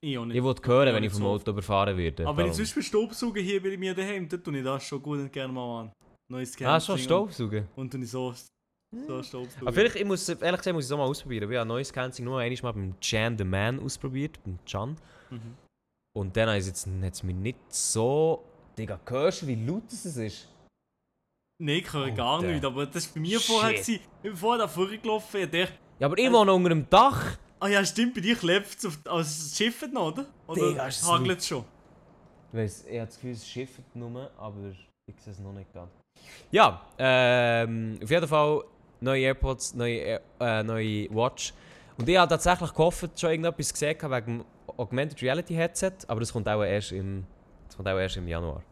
Ich auch nicht. Ich will hören, wenn ich vom Auto überfahren werde. Aber wenn ich zum Beispiel Staubsaugen hier bei mir daheim, dann tue ich das schon gut und gerne mal an. Neues Ah, schon Staubsaugen. Und, ich so, so Staubsaugen. Aber vielleicht, ich muss, ehrlich gesagt, muss ich es auch mal ausprobieren. Ich habe neues Canceling nur einmal mal beim Jan the Man ausprobiert, beim Can. Mhm. Und dann hat es jetzt hat's mir nicht so... Digga, hörst du, wie laut es ist? Nein, ich höre gar Alter. nicht, aber das war bei mir vorher. Shit. Gewesen. Ich bin vorher da vorgelaufen dachte, Ja, aber ich wohne unter dem Dach. Ah ja, stimmt, bei dir klebt es auf. Also es schifft noch, oder? Oder ist hagelt es schon? Ich weiss, ich habe das Gefühl, es schifft nur, aber ich sehe es noch nicht ganz. Ja, ähm, auf jeden Fall neue AirPods, neue, äh, neue Watch. Und ich habe tatsächlich gehofft, schon irgendetwas gesehen wegen dem Augmented Reality Headset, aber das kommt auch erst im, das kommt auch erst im Januar.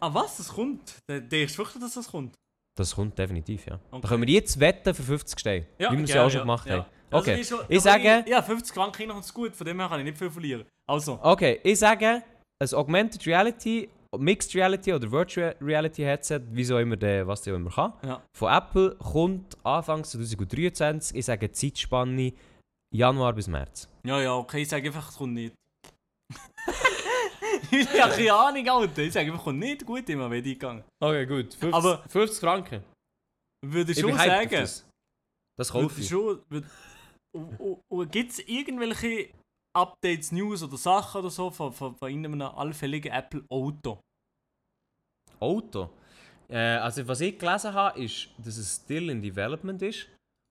Ah was, das kommt? Der- du wirklich, dass das kommt? Das kommt definitiv, ja. Okay. Da können wir jetzt wetten für 50 Steine, wie wir es ja auch schon gemacht haben. Also Okay, ich, schon, ich aber sage- Ich, ja, 50 Franken noch gut, von dem her kann ich nicht viel verlieren. Also, Okay, ich sage, ein Augmented Reality, Mixed Reality oder Virtual Reality Headset, wie auch immer der, was der immer kann, Ja. von Apple kommt Anfang 2023. Ich sage Zeitspanne Januar bis März. ja, ja, okay, ich sage einfach, es kommt nicht. ich habe keine Ahnung, Alter. Ich sage einfach, es kommt nicht gut, immer wenn ich gegangen. Okay, gut. 50, Aber- 50 Franken. Würde ich Ich schon sagen. Das, das Würde kaufe ich ich. schon. Würd, Gibt es irgendwelche Updates, News oder Sachen oder so von, von, von einem allfälligen Apple Auto? Auto. Äh, also was ich gelesen habe, ist, dass es still in development ist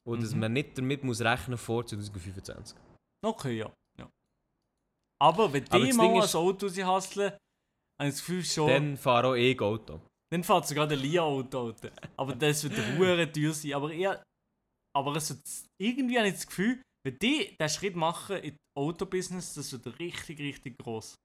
und dass Mhm. man nicht damit muss rechnen vor 2025. Okay, ja. ja. Aber wenn Aber die mal ein Auto sie hasseln, habe ich das Gefühl schon. Dann, Dann fahre auch ich Auto. fährt sogar der Lia-Auto. Alter. Aber das wird hure teuer sein. Aber eher. Aber es irgendwie habe ich das Gefühl, wenn die den Schritt machen in Autobusiness, das wird richtig, richtig groß.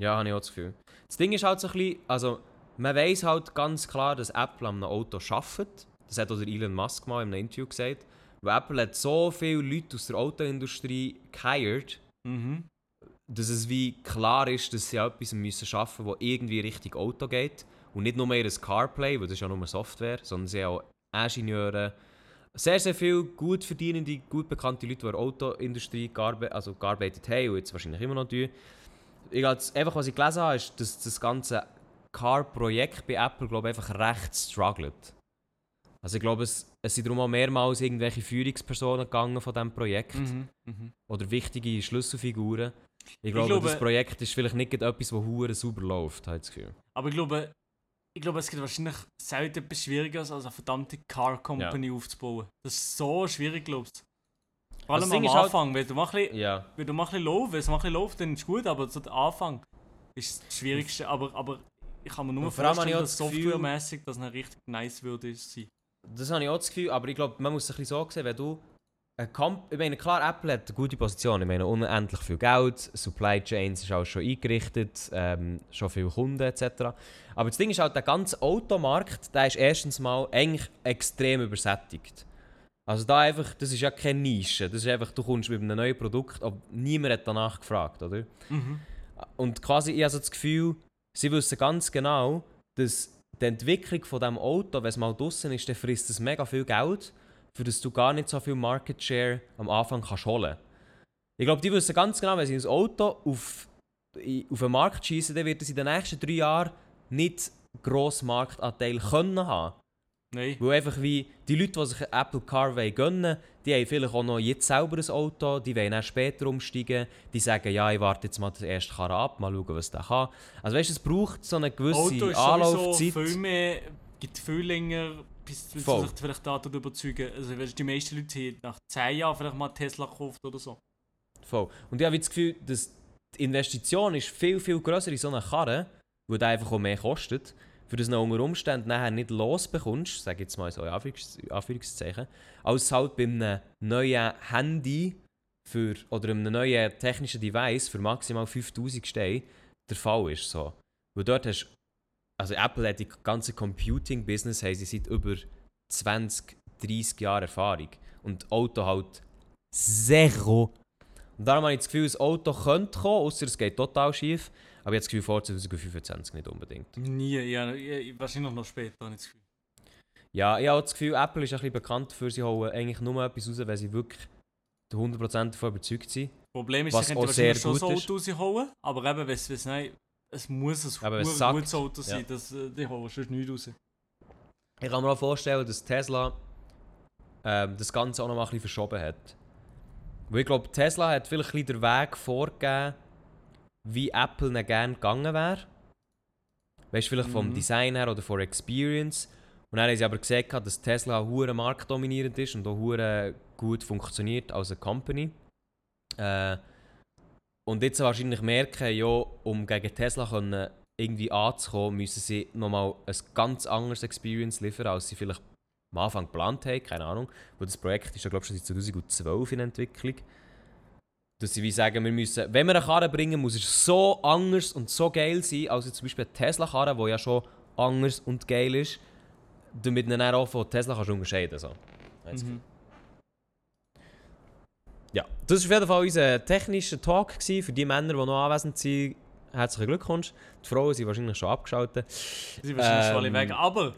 Ja, habe ich auch das Gefühl. Das Ding ist halt so ein bisschen, also man weiß halt ganz klar, dass Apple am Auto arbeitet. Das hat auch der Elon Musk mal in einem Interview gesagt. Weil Apple hat so viele Leute aus der Autoindustrie geheiert, Mhm. dass es wie klar ist, dass sie auch etwas müssen schaffen müssen, das irgendwie Richtung Auto geht. Und nicht nur mehr das CarPlay, weil das ist ja nur Software, sondern sie haben auch Ingenieure, sehr, sehr viele gut verdienende, gut bekannte Leute, die in der Autoindustrie gearbe also gearbeitet haben und jetzt wahrscheinlich immer noch tun. Ich einfach, was ich gelesen habe, ist, dass das ganze Car-Projekt bei Apple, glaube ich, einfach recht struggelt. Also ich glaube, es, es sind darum auch mehrmals irgendwelche Führungspersonen gegangen von diesem Projekt Mhm. Mhm. oder wichtige Schlüsselfiguren. Ich glaube, glaube- das Projekt ist vielleicht nicht etwas, das hure sauber läuft, habe ich das Gefühl. Aber ich glaube, ich glaube, es gibt wahrscheinlich selten etwas Schwierigeres, als eine verdammte Car Company aufzubauen. Das ist so schwierig, glaubst du. Vor allem am halt- Anfang, wenn du mal ein bisschen, Ja. wenn du mal ein bisschen läufst, wenn es mal ein bisschen läuft, dann ist es gut, aber so der Anfang ist das Schwierigste. Aber, aber ich kann mir nur vorstellen, dass softwaremäßig das richtig nice würde sein. Das habe ich auch das Gefühl, aber ich glaube, man muss es ein bisschen so sehen, wenn du ich meine, klar, Apple hat eine gute Position, ich meine, unendlich viel Geld, Supply Chains ist auch schon eingerichtet, ähm, schon viele Kunden etc. Aber das Ding ist halt, der ganze Automarkt, der ist erstens mal eigentlich extrem übersättigt. Also da einfach, das ist ja keine Nische, das ist einfach, du kommst mit einem neuen Produkt, aber niemand hat danach gefragt, oder? Mhm. Und quasi, ich habe so das Gefühl, sie wissen ganz genau, dass die Entwicklung von diesem Auto, wenn es mal draußen ist, dann frisst es mega viel Geld, für das du gar nicht so viel Market Share am Anfang kannst holen Ich glaube, die wissen ganz genau, wenn sie ein Auto auf, auf den Markt schießen, dann wird es in den nächsten drei Jahren nicht grossen Marktanteil können haben. Nein. Weil einfach wie die Leute, die sich einen Apple Car wollen gönnen die haben vielleicht auch noch jetzt selber ein Auto, die wollen dann später umsteigen, die sagen, ja, ich warte jetzt mal den ersten Karren ab, mal schauen, was der kann. Also weißt du, es braucht so eine gewisse Auto ist Anlaufzeit. viel mehr, gibt viel länger, bis du sich vielleicht davon überzeugen. Also weißt, die meisten Leute haben nach 10 Jahren vielleicht mal Tesla gekauft oder so. Voll. Und ich habe das Gefühl, dass die Investition ist viel, viel grösser in so eine Karre, weil der einfach auch mehr kostet, für das du unter Umständen nachher nicht losbekommst, sage ich jetzt mal so in Anführungs Anführungszeichen, als halt bei einem neuen Handy für, oder einem neuen technischen Device für maximal 5000 Steine der Fall ist. So. Weil dort hast also Apple hat die ganze Computing-Business haben sie seit über 20, 30 Jahren Erfahrung. Und Auto halt zero. Und darum habe ich das Gefühl, das Auto könnte kommen, außer es geht total schief. Aber ich habe das Gefühl, vor 2025 nicht unbedingt. Nie, ja, wahrscheinlich noch später, habe ich das Gefühl. Ja, ich habe das Gefühl, Apple ist ein bisschen bekannt dafür, sie holen eigentlich nur etwas raus, wenn sie wirklich zu 100% davon überzeugt sind. Problem ist, Was sie auch können sehr wahrscheinlich schon so. Auto rausholen, aber eben, wenn es wenn es muss ein Aber es gutes Auto sein, Ja. das, äh, die holen sonst nichts raus. Ich kann mir auch vorstellen, dass Tesla ähm, das Ganze auch noch mal ein bisschen verschoben hat. Weil ich glaube, Tesla hat vielleicht ein bisschen den Weg vorgegeben, wie Apple nicht gerne gegangen wäre. Weißt du, vielleicht vom Mhm. Design her oder von Experience. Und dann haben sie aber gesagt, dass Tesla hure marktdominierend ist und auch hure gut funktioniert als eine Company. Äh, und jetzt wahrscheinlich merken, ja, um gegen Tesla können irgendwie anzukommen, müssen sie nochmal ein ganz anderes Experience liefern, als sie vielleicht am Anfang geplant haben, keine Ahnung. Weil das Projekt ist ja, glaube ich, schon seit 2012 in Entwicklung. Dass sie wie sagen, wir müssen, wenn wir eine Karre bringen, muss es so anders und so geil sein, als zum Beispiel eine Tesla-Karre, die ja schon anders und geil ist, damit du dann auch von Tesla kannst unterscheiden so. Weißt du? Mhm. Ja, das war auf jeden Fall unser technischer Talk. Gewesen. Für die Männer, die noch anwesend sind, herzlichen Glückwunsch. Die Frauen sind wahrscheinlich schon abgeschaltet. Die sind wahrscheinlich schon alle Ähm, weg. Aber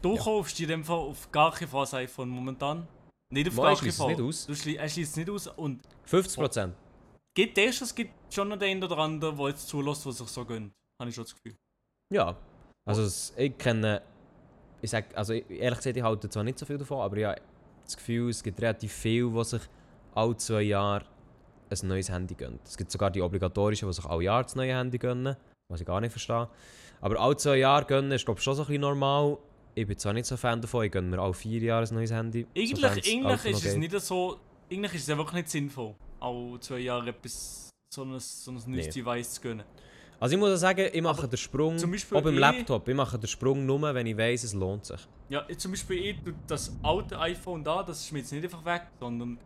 du ja. kaufst in dem Fall auf gar keinen Fall das iPhone momentan. Nicht auf Mo, gar keinen Fall. nicht aus. Du schli- schließt es nicht aus. Und 50%. gibt es, es gibt schon noch den oder anderen, der jetzt zulässt, was sich so gönnt. Habe ich schon das Gefühl. Ja. Also es- ich kenne... Ich sag, also ich- ehrlich gesagt, ich halte zwar nicht so viel davon, aber habe das Gefühl, es gibt relativ viele, die sich alle zwei Jahre ein neues Handy gönnen. Es gibt sogar die obligatorischen, die sich alle Jahr das neue Handy gönnen, was ich gar nicht verstehe. Aber alle zwei Jahre gönnen ist glaube ich schon so ein bisschen normal. Ich bin zwar nicht so Fan davon, ich gönne mir alle vier Jahre ein neues Handy. Eigentlich, eigentlich ist es nicht so. Eigentlich ist es einfach nicht sinnvoll, auch zwei Jahre etwas, so ein, so ein neues Nee. Device zu gönnen. Also ich muss sagen, ich mache Aber den Sprung, auch beim Laptop, ich mache den Sprung nur, wenn ich weiss, es lohnt sich. Ja, zum Beispiel ich, das alte iPhone da, das ist mir jetzt nicht einfach weg, sondern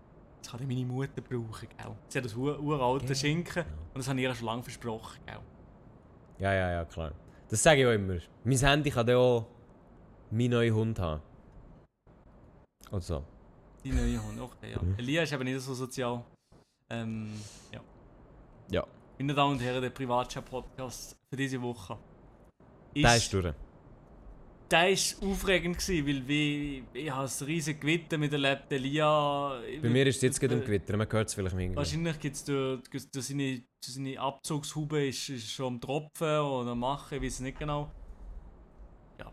das kann ich meine Mutter brauchen, gell? Sie hat das ur uralte Gell. Schinken und das habe ich ihr schon lange versprochen, gell? Ja, ja, ja, klar. Das sage ich auch immer. Mein Handy kann dann auch meinen neuen Hund haben. Oder so. Die neue Hund, okay, ja. Mhm. Elia ist aber nicht so sozial. Ähm, ja. Ja. Meine Damen und Herren, der Privatchat-Podcast für diese Woche. Ist, Der ist durch. Der ist aufregend gewesen, weil wie, ich habe ein riesiges Gewitter miterlebt, Elia... Bei mir ist es jetzt gerade im äh, Gewitter, man hört es vielleicht im Hintergrund. Wahrscheinlich gibt es durch, durch, seine, durch seine Abzugshaube ist, ist schon am Tropfen oder am Machen, ich weiß es nicht genau. Ja.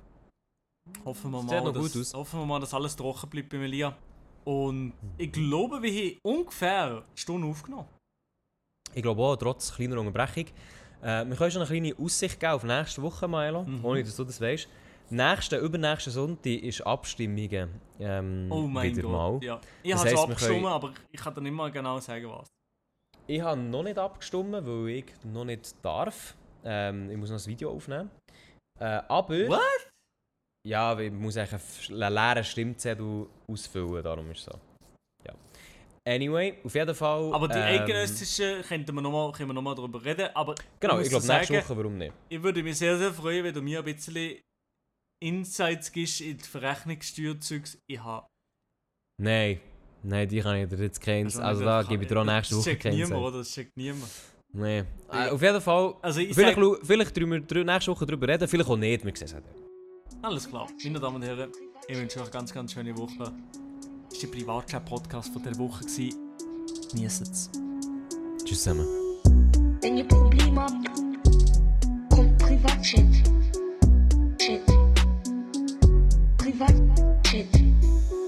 Hoffen wir, Das mal, noch dass, gut aus. hoffen wir mal, dass alles trocken bleibt bei Elia. Und ich glaube, wir haben ungefähr eine Stunde aufgenommen. Ich glaube auch, trotz kleiner Unterbrechung. Äh, wir können schon eine kleine Aussicht geben auf nächste Woche, Milo, Mhm. ohne dass du das weißt. Nächsten, übernächsten Sonntag ist Abstimmungen. Ähm, Oh mein wieder Gott. Mal. Ja. Ich Das habe schon abgestimmt, können- aber ich kann dir nicht mal genau sagen, was. Ich habe noch nicht abgestimmt, weil ich noch nicht darf. Ähm, ich muss noch ein Video aufnehmen. Äh, aber... What? Ja, ich muss eigentlich einen f- leeren Stimmzettel ausfüllen, darum ist es so. Ja. Anyway, auf jeden Fall... Aber die ähm, eidgenössischen könnten wir noch mal, können wir nochmal darüber reden. Aber Genau, ich glaube nächste sagen, Woche, warum nicht? Ich würde mich sehr, sehr freuen, wenn du mir ein bisschen Insights gibst in die Verrechnungssteuerzeugs. Ich habe. Nein, nein, die kann ich dir jetzt keinen... Also da gebe ich dir auch nächste Das Woche checkt keinen niemand, Insight. oder? Das checkt niemand. Nein. Ja. Äh, auf jeden Fall... Also ich Vielleicht, sag, vielleicht drüber, drü- nächste Woche darüber reden, vielleicht auch nicht, wir sehen es alles klar. Meine Damen und Herren, ich wünsche euch eine ganz, ganz schöne Woche. Das war der Privatchat-Podcast von dieser Woche. Genießt's. Tschüss zusammen. Wenn ihr Probleme habt, kommt Privatchat. Chat. Invest it.